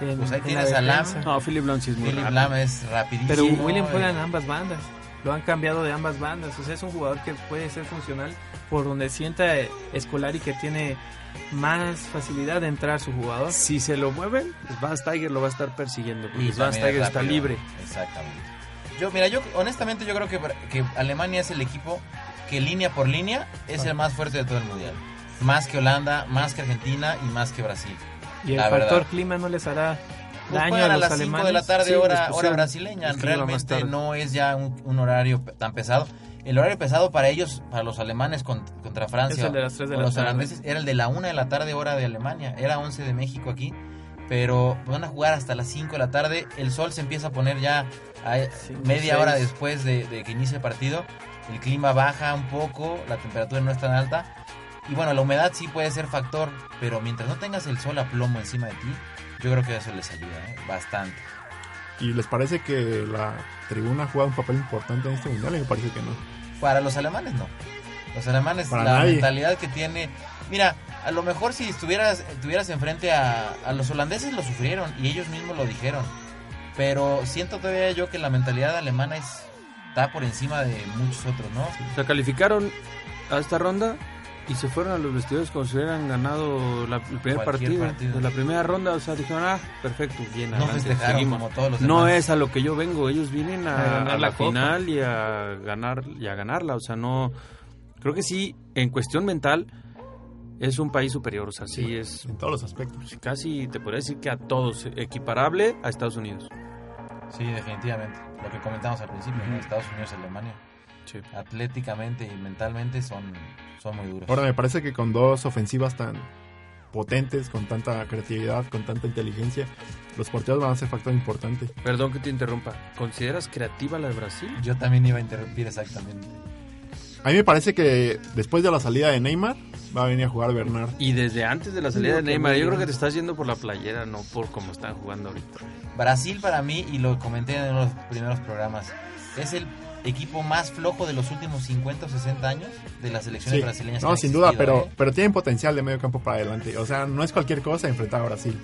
Speaker 2: en,
Speaker 3: Pues ahí
Speaker 2: en
Speaker 3: tienes
Speaker 2: la
Speaker 3: a Lam.
Speaker 4: No, Philip Lam sí es muy
Speaker 3: Philip
Speaker 4: rápido.
Speaker 3: Lam es rapidísimo.
Speaker 2: Pero William juega en
Speaker 3: eh,
Speaker 2: ambas bandas. Lo han cambiado de ambas bandas. O sea, es un jugador que puede ser funcional por donde sienta eh, Escolari que tiene más facilidad de entrar su jugador.
Speaker 4: Si se lo mueven, Van Tiger lo va a estar persiguiendo. Porque
Speaker 3: Y
Speaker 4: Tiger está libre.
Speaker 3: Exactamente. Yo, mira, yo honestamente yo creo que, que Alemania es el equipo que línea por línea es el más fuerte de todo el mundial. Más que Holanda, más que Argentina y más que Brasil.
Speaker 2: Y el
Speaker 3: La
Speaker 2: factor
Speaker 3: verdad.
Speaker 2: clima no les hará
Speaker 3: Pues
Speaker 2: daño a
Speaker 3: a
Speaker 2: los
Speaker 3: las 5
Speaker 2: alemanes.
Speaker 3: de la tarde,
Speaker 4: Sí,
Speaker 3: hora,
Speaker 4: pusieron-
Speaker 3: brasileña. Realmente no es ya un, un horario tan pesado. El horario pesado para ellos, para los alemanes con- contra Francia,
Speaker 2: Es el de las tres de
Speaker 3: o
Speaker 2: la
Speaker 3: los
Speaker 2: tarde.
Speaker 3: holandeses, era el de la 1 de la tarde, hora de Alemania. Era 11 de México aquí. Pero van a jugar hasta las 5 de la tarde. El sol se empieza a poner ya a
Speaker 2: Cinco,
Speaker 3: media
Speaker 2: seis.
Speaker 3: hora después de, de que inicie el partido. El clima baja un poco, la temperatura no es tan alta. Y bueno, la humedad sí puede ser factor, pero mientras no tengas el sol a plomo encima de ti, yo creo que eso les ayuda ¿eh? bastante.
Speaker 5: ¿Y les parece que la tribuna juega un papel importante en este mundial? Y me parece que no.
Speaker 3: Para los alemanes no. Los alemanes,
Speaker 5: Para
Speaker 3: la
Speaker 5: nadie.
Speaker 3: mentalidad que tiene... Mira, a lo mejor si estuvieras, estuvieras enfrente a, a los holandeses lo sufrieron y ellos mismos lo dijeron. Pero siento todavía yo que la mentalidad alemana es, está por encima de muchos otros, ¿no?
Speaker 4: O sea, calificaron a esta ronda y se fueron a los vestidores como si hubieran ganado la- el primer partido,
Speaker 3: partido.
Speaker 4: de la primera ronda. O sea, dijeron, ah, perfecto, bien,
Speaker 3: No
Speaker 4: adelante,
Speaker 3: como todos los
Speaker 4: No es a lo que yo vengo, ellos vienen a,
Speaker 2: A ganar
Speaker 4: a
Speaker 2: la
Speaker 4: final y a ganar y a ganarla, o sea, no creo que sí en cuestión mental es un país superior, o sea, sí, es
Speaker 5: En todos los aspectos.
Speaker 4: casi te podría decir que a todos equiparable a Estados Unidos.
Speaker 3: Sí, definitivamente. Lo que comentamos al principio. Estados Unidos y Alemania.
Speaker 4: Sí.
Speaker 3: Atléticamente y mentalmente son, son muy duros.
Speaker 5: Ahora me parece que con dos ofensivas tan potentes, con tanta creatividad, con tanta inteligencia, los porteros van a ser factor importante.
Speaker 4: Perdón que te interrumpa. ¿Consideras creativa la de Brasil?
Speaker 3: Yo también iba a interrumpir exactamente.
Speaker 5: A mí me parece que después de la salida de Neymar va a venir a jugar Bernard.
Speaker 4: Y desde antes de la salida de Neymar, yo creo que te estás yendo por la playera, no por cómo están jugando ahorita.
Speaker 3: Brasil para mí, y lo comenté en los primeros programas, es el equipo más flojo de los últimos 50 o 60 años de las selecciones
Speaker 5: Sí,
Speaker 3: brasileñas.
Speaker 5: no, sin duda, pero,
Speaker 3: ¿eh?
Speaker 5: pero tienen potencial de medio campo para adelante. O sea, no es cualquier cosa enfrentar a Brasil.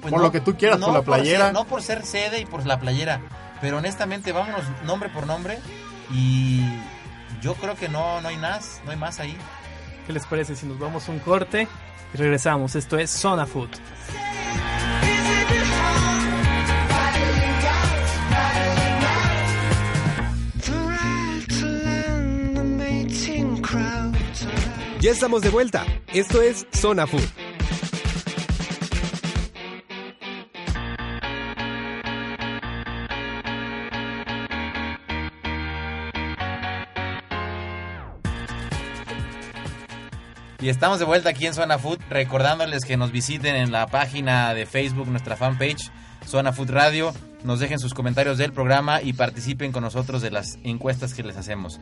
Speaker 3: Pues
Speaker 5: por lo que tú quieras, por la playera.
Speaker 3: ser- no por ser sede y por la playera, pero honestamente, vámonos nombre por nombre y yo creo que no, no hay más, no hay más ahí.
Speaker 2: ¿Qué les parece si nos vamos a un corte y regresamos? Esto es Zona Food.
Speaker 1: Estamos de vuelta. Esto es Zona Food.
Speaker 3: Y estamos de vuelta aquí en Zona Food, recordándoles que nos visiten en la página de Facebook, nuestra fanpage, Zona Food Radio, nos dejen sus comentarios del programa y participen con nosotros de las encuestas que les hacemos.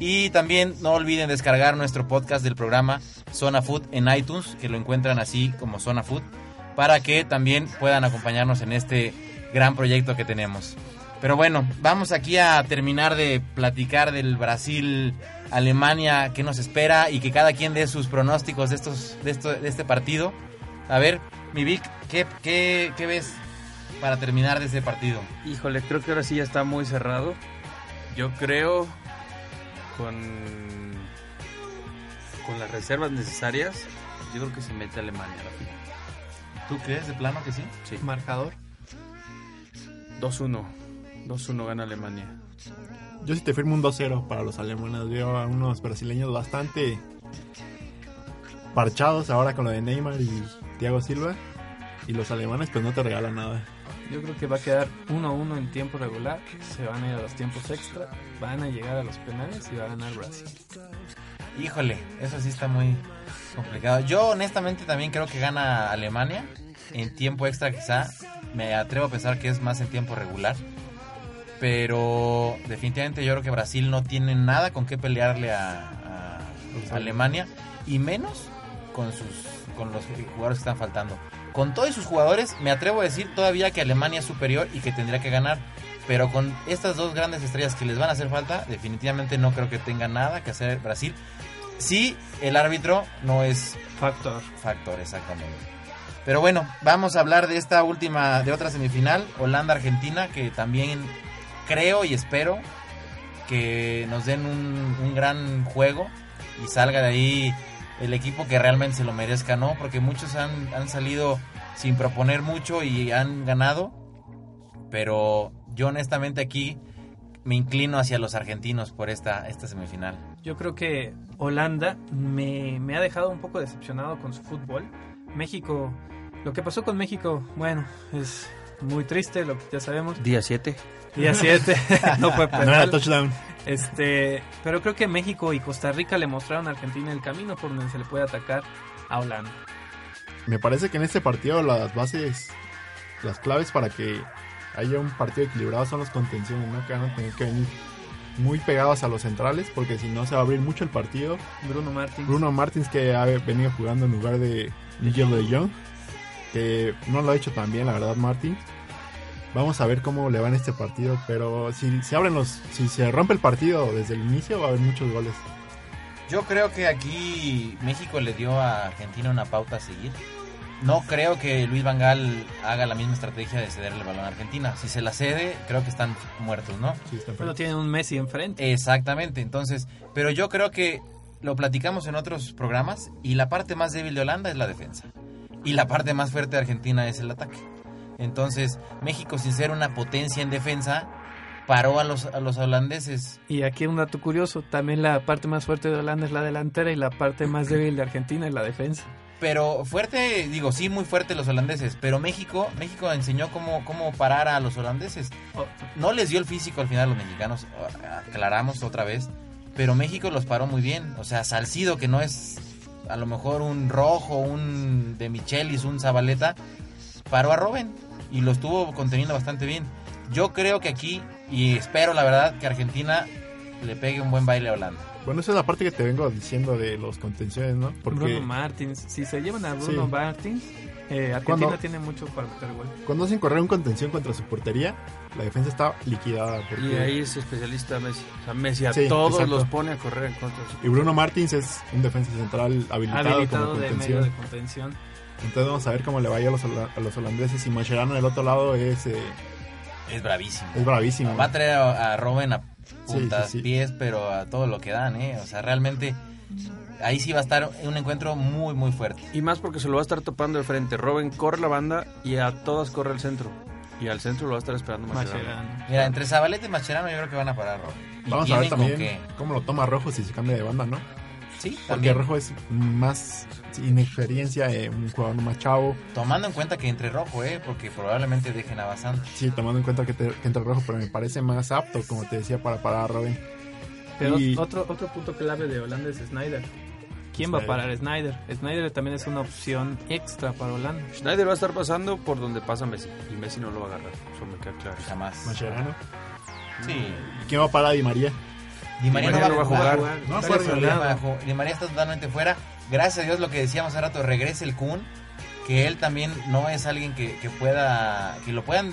Speaker 3: Y también no olviden descargar nuestro podcast del programa Zona Food en iTunes, que lo encuentran así como Zona Food, para que también puedan acompañarnos en este gran proyecto que tenemos. Pero bueno, vamos aquí a terminar de platicar del Brasil, Alemania, qué nos espera y que cada quien dé sus pronósticos de estos, de esto, de este partido. A ver, mi Vic, ¿qué, qué, qué ves para terminar de ese partido?
Speaker 4: Híjole, creo que ahora sí ya está muy cerrado. Yo creo con con las reservas necesarias, yo creo que se mete Alemania a la final.
Speaker 3: ¿Tú crees de plano que sí?
Speaker 4: Sí.
Speaker 2: Marcador.
Speaker 4: 2-1. 2-1 gana Alemania.
Speaker 5: Yo sí te firmo un 2-0 para los alemanes. Veo a unos brasileños bastante parchados ahora con lo de Neymar y Thiago Silva. Y los alemanes pues no te regalan nada.
Speaker 2: Yo creo que va a quedar 1-1 en tiempo regular. Se van a ir a los tiempos extra. Van a llegar a los penales y va a ganar Brasil.
Speaker 3: Híjole, eso sí está muy complicado. Yo honestamente también creo que gana Alemania en tiempo extra quizá. Me atrevo a pensar que es más en tiempo regular. Pero definitivamente yo creo que Brasil no tiene nada con qué pelearle a, a Alemania. Y menos con, sus, con los jugadores que están faltando. Con todos sus jugadores me atrevo a decir todavía que Alemania es superior y que tendría que ganar. Pero con estas dos grandes estrellas que les van a hacer falta, definitivamente no creo que tenga nada que hacer Brasil. Sí, el árbitro no es
Speaker 2: Factor.
Speaker 3: factor, exactamente. Pero bueno, vamos a hablar de esta última, de otra semifinal, Holanda-Argentina, que también creo y espero que nos den un, un gran juego y salga de ahí el equipo que realmente se lo merezca, ¿no? Porque muchos han, han salido sin proponer mucho y han ganado, pero yo honestamente aquí me inclino hacia los argentinos por esta, esta semifinal.
Speaker 2: Yo creo que Holanda me, me ha dejado un poco decepcionado con su fútbol. México, lo que pasó con México, bueno, es muy triste, lo que ya sabemos.
Speaker 4: Día 7.
Speaker 2: Día 7, no fue
Speaker 5: No era
Speaker 2: penal.
Speaker 5: touchdown.
Speaker 2: Este, pero creo que México y Costa Rica le mostraron a Argentina el camino por donde se le puede atacar a Holanda.
Speaker 5: Me parece que en este partido las bases, las claves para que haya un partido equilibrado son las contenciones, ¿no? Que van a tener que venir muy pegadas a los centrales, porque si no se va a abrir mucho el partido.
Speaker 2: Bruno Martins.
Speaker 5: Bruno Martins, que ha venido jugando en lugar de Nigel de Jong, que no lo ha hecho tan bien, la verdad, Martins. Vamos a ver cómo le va en este partido, pero si se abren los, si se rompe el partido desde el inicio, va a haber muchos goles.
Speaker 3: Yo creo que aquí México le dio a Argentina una pauta a seguir. No creo que Luis Vangal haga la misma estrategia de cederle el balón a Argentina. Si se la cede, creo que están muertos, ¿no?
Speaker 5: Sí, está
Speaker 2: Pero
Speaker 5: perfecto.
Speaker 2: tiene un Messi enfrente.
Speaker 3: Exactamente, entonces, pero yo creo que lo platicamos en otros programas y la parte más débil de Holanda es la defensa. Y la parte más fuerte de Argentina es el ataque. Entonces, México, sin ser una potencia en defensa, paró a los, a los holandeses.
Speaker 2: Y aquí un dato curioso, también la parte más fuerte de Holanda es la delantera y la parte más débil de Argentina es la defensa.
Speaker 3: Pero fuerte, digo, sí, muy fuerte los holandeses. Pero México, México enseñó cómo, cómo parar a los holandeses.
Speaker 2: Oh,
Speaker 3: No les dio el físico al final a los mexicanos, aclaramos otra vez. Pero México los paró muy bien. O sea, Salcido, que no es a lo mejor un rojo, un de Michelis, un Zabaleta, paró a Robin y lo estuvo conteniendo bastante bien. Yo creo que aquí, y espero la verdad, que Argentina le pegue un buen baile a Holanda.
Speaker 5: Bueno, esa es la parte que te vengo diciendo de los contenciones, ¿no? Porque
Speaker 2: Bruno Martins, si se llevan a Bruno
Speaker 5: Sí.
Speaker 2: Martins, eh, Argentina
Speaker 5: Cuando-
Speaker 2: tiene mucho para meter gol.
Speaker 5: cuando hacen correr un contención contra su portería, la defensa está liquidada. Porque...
Speaker 4: Y ahí es especialista Messi. O sea, Messi a
Speaker 5: Sí,
Speaker 4: todos
Speaker 5: exacto.
Speaker 4: los pone a correr en contra de su
Speaker 5: Y Bruno Martins es un defensa central habilitado,
Speaker 2: Habilitado
Speaker 5: como
Speaker 2: de medio de contención.
Speaker 5: Entonces vamos a ver cómo le vaya a los, a los holandeses. Y Mascherano del otro lado es, eh,
Speaker 3: Es bravísimo.
Speaker 5: es bravísimo.
Speaker 3: Va a traer a, a Robin a puntas,
Speaker 5: Sí, sí, sí.
Speaker 3: pies, pero a todo lo que dan, ¿eh? O sea, realmente ahí sí va a estar un encuentro muy, muy fuerte.
Speaker 4: Y más porque se lo va a estar topando de frente. Robin corre la banda y a todas corre el centro. Y al centro lo va a estar esperando Mascherano.
Speaker 2: Mascherano.
Speaker 3: Mira, entre Zabaleta y Mascherano yo creo que van a parar a Robin.
Speaker 5: Vamos a ver también cómo lo toma Rojo si se cambia de banda, ¿no?
Speaker 3: Sí,
Speaker 5: Porque. Rojo es más inexperiencia, eh, un jugador más chavo.
Speaker 3: Tomando en cuenta que entre Rojo, ¿eh? Porque probablemente dejen a Bazán.
Speaker 5: Sí, tomando en cuenta que, te- que entra Rojo, pero me parece más apto, como te decía, para parar a Robin.
Speaker 2: Pero
Speaker 5: Y-
Speaker 2: otro, otro punto clave de Holanda es Snyder. ¿Quién va a
Speaker 5: Snyder.
Speaker 2: parar Snyder? Snyder también es una opción extra para Holanda.
Speaker 4: Schneider va a estar pasando por donde pasa Messi. Y Messi no lo va a agarrar. Eso me queda claro.
Speaker 3: Jamás.
Speaker 5: Mascherano.
Speaker 3: Sí.
Speaker 5: ¿Y quién va a parar a Di María?
Speaker 3: Di María no
Speaker 4: María
Speaker 3: va a
Speaker 4: no va a
Speaker 3: jugar.
Speaker 4: jugar.
Speaker 5: No,
Speaker 3: Está lesionado. Di María está totalmente fuera. Gracias a Dios lo que decíamos hace rato, regrese el Kun. Que él también no es alguien que, que pueda, que lo puedan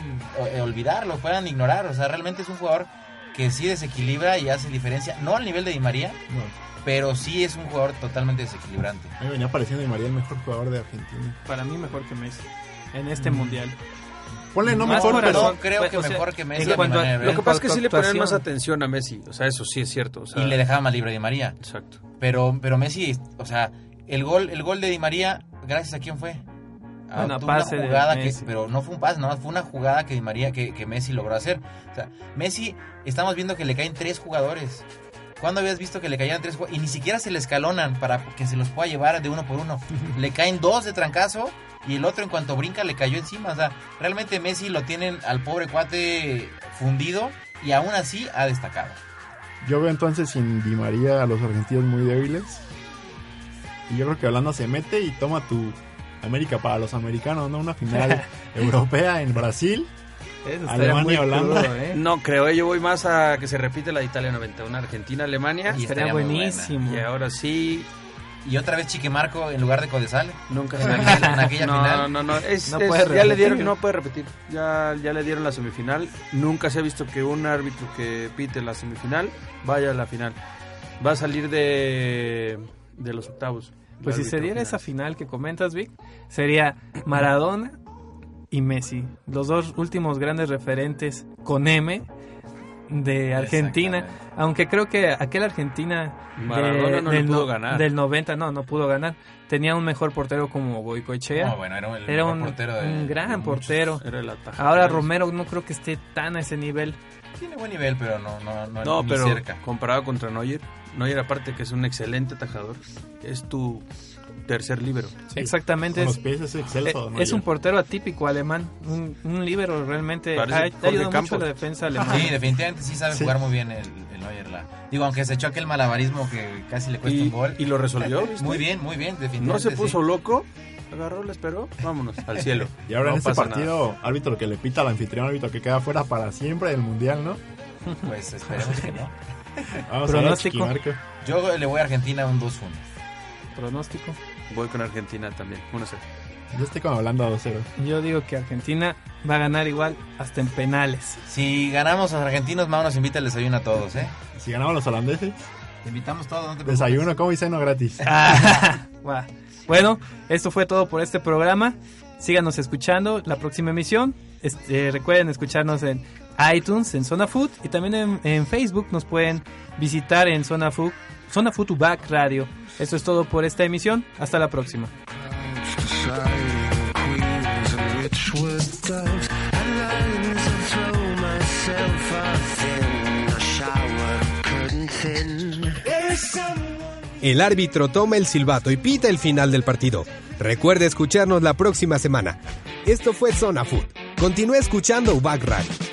Speaker 3: eh, olvidar, lo puedan ignorar. O sea, realmente es un jugador que sí desequilibra y hace diferencia. No al nivel de Di María,
Speaker 5: No.
Speaker 3: pero sí es un jugador totalmente desequilibrante.
Speaker 5: A mí me venía pareciendo Di María el mejor jugador de Argentina.
Speaker 2: Para mí mejor que Messi en este
Speaker 5: Mm.
Speaker 2: mundial.
Speaker 5: Ponle no
Speaker 2: Más
Speaker 5: mejor, pero...
Speaker 3: No creo
Speaker 2: Pues,
Speaker 3: que
Speaker 2: o sea,
Speaker 3: mejor que Messi. a manera de
Speaker 4: Lo que pasa es que sí le
Speaker 2: actuación.
Speaker 4: más atención a Messi. O sea, eso sí es cierto. O sea,
Speaker 3: Y le dejaba más libre a Di María.
Speaker 4: Exacto.
Speaker 3: Pero, pero Messi, o sea, el gol, el gol de Di María, gracias a quién fue. A
Speaker 2: Una pase de
Speaker 3: jugada que,
Speaker 2: Messi.
Speaker 3: pero no fue un pase, no, fue una jugada que Di María, que, que Messi logró hacer. O sea, Messi, estamos viendo que le caen tres jugadores. ¿Cuándo habías visto que le caían tres jugadores? Y ni siquiera se le escalonan para que se los pueda llevar de uno por uno. le caen dos de trancazo y el otro en cuanto brinca le cayó encima. O sea, realmente Messi lo tienen al pobre cuate fundido y aún así ha destacado.
Speaker 5: Yo veo entonces sin Di María a los argentinos muy débiles. Y yo creo que Holanda se mete y toma tu América para los americanos, ¿no? Una final europea en Brasil.
Speaker 2: Eso
Speaker 5: Alemania, Holanda.
Speaker 2: crudo, ¿eh?
Speaker 4: No creo, eh, yo voy más a que se repite la de Italia 91, Argentina, Alemania.
Speaker 3: Y
Speaker 2: Estaría buenísimo.
Speaker 4: Y ahora sí,
Speaker 3: Y otra vez Chiquimarco en lugar de Codesal.
Speaker 4: nunca
Speaker 3: En aquella- en aquella
Speaker 4: no,
Speaker 3: final.
Speaker 4: No, no, es,
Speaker 2: No
Speaker 4: es-
Speaker 2: puede
Speaker 4: ya le dieron, no puede repetir. Ya, ya le dieron la semifinal. Nunca se ha visto que un árbitro que pite la semifinal vaya a la final. va a salir de, de los octavos.
Speaker 2: Pues si se diera
Speaker 4: final.
Speaker 2: esa final que comentas, Vic, sería Maradona y Messi, los dos últimos grandes referentes con M de Argentina, aunque creo que aquel Argentina
Speaker 4: Maradona no
Speaker 2: del,
Speaker 4: pudo
Speaker 2: no-
Speaker 4: ganar.
Speaker 2: del 90 no, no pudo ganar. Tenía un mejor portero como Goicoechea.
Speaker 3: No, bueno, era, el
Speaker 2: Era
Speaker 3: mejor
Speaker 2: un,
Speaker 3: portero de-
Speaker 2: un gran
Speaker 3: de
Speaker 2: portero.
Speaker 4: Era.
Speaker 2: Ahora Romero no creo que esté tan a ese nivel.
Speaker 3: Tiene buen nivel, pero no, no, no,
Speaker 4: No,
Speaker 3: ni
Speaker 4: pero
Speaker 3: cerca.
Speaker 4: comparado contra Neuer, Neuer aparte que es un excelente atajador, es tu tercer líbero.
Speaker 2: Exactamente.
Speaker 5: Con
Speaker 2: Es,
Speaker 5: los pies es
Speaker 2: eh, es un portero atípico alemán, un, un líbero realmente
Speaker 4: Parece
Speaker 2: ha, ha
Speaker 4: Jorge
Speaker 2: ayudado mucho
Speaker 4: Campos.
Speaker 2: a la defensa alemana.
Speaker 3: Sí, definitivamente sí sabe
Speaker 5: Sí.
Speaker 3: jugar muy bien el, el Neuer. La... Digo, aunque se echó aquel malabarismo que casi le cuesta
Speaker 4: Y,
Speaker 3: un gol.
Speaker 4: y lo resolvió, ¿viste?
Speaker 3: Muy bien, muy bien, definitivamente.
Speaker 4: No se puso
Speaker 3: sí.
Speaker 4: loco, agarró, le esperó, vámonos al cielo.
Speaker 5: Y ahora
Speaker 4: No
Speaker 5: en este partido, árbitro que le pita al anfitrión, árbitro que queda fuera para siempre del mundial, ¿no?
Speaker 3: Pues esperemos que no.
Speaker 5: Vamos
Speaker 2: Pronóstico.
Speaker 5: a a.
Speaker 3: Yo le voy a Argentina un 2-1.
Speaker 2: Pronóstico.
Speaker 4: Voy con Argentina también, 1-0.
Speaker 5: Yo estoy como hablando a 2-0.
Speaker 2: Yo digo que Argentina va a ganar igual hasta en penales.
Speaker 3: Si ganamos a los argentinos, Mau nos invita al desayuno a todos, ¿eh?
Speaker 5: Si ganamos los holandeses,
Speaker 3: Te invitamos todos, no te preocupes.
Speaker 5: desayuno, como y ceno gratis.
Speaker 2: Ah, bueno, esto fue todo por este programa. Síganos escuchando la próxima emisión. Este, recuerden escucharnos en iTunes, en Zona Food y también en, Facebook. Nos pueden visitar en Zona Food, Zona Food Back Radio. Esto es todo por esta emisión. Hasta la próxima.
Speaker 1: El árbitro toma el silbato y pita el final del partido. Recuerde escucharnos la próxima semana. Esto fue Zona Food. Continúe escuchando UBAC Radio.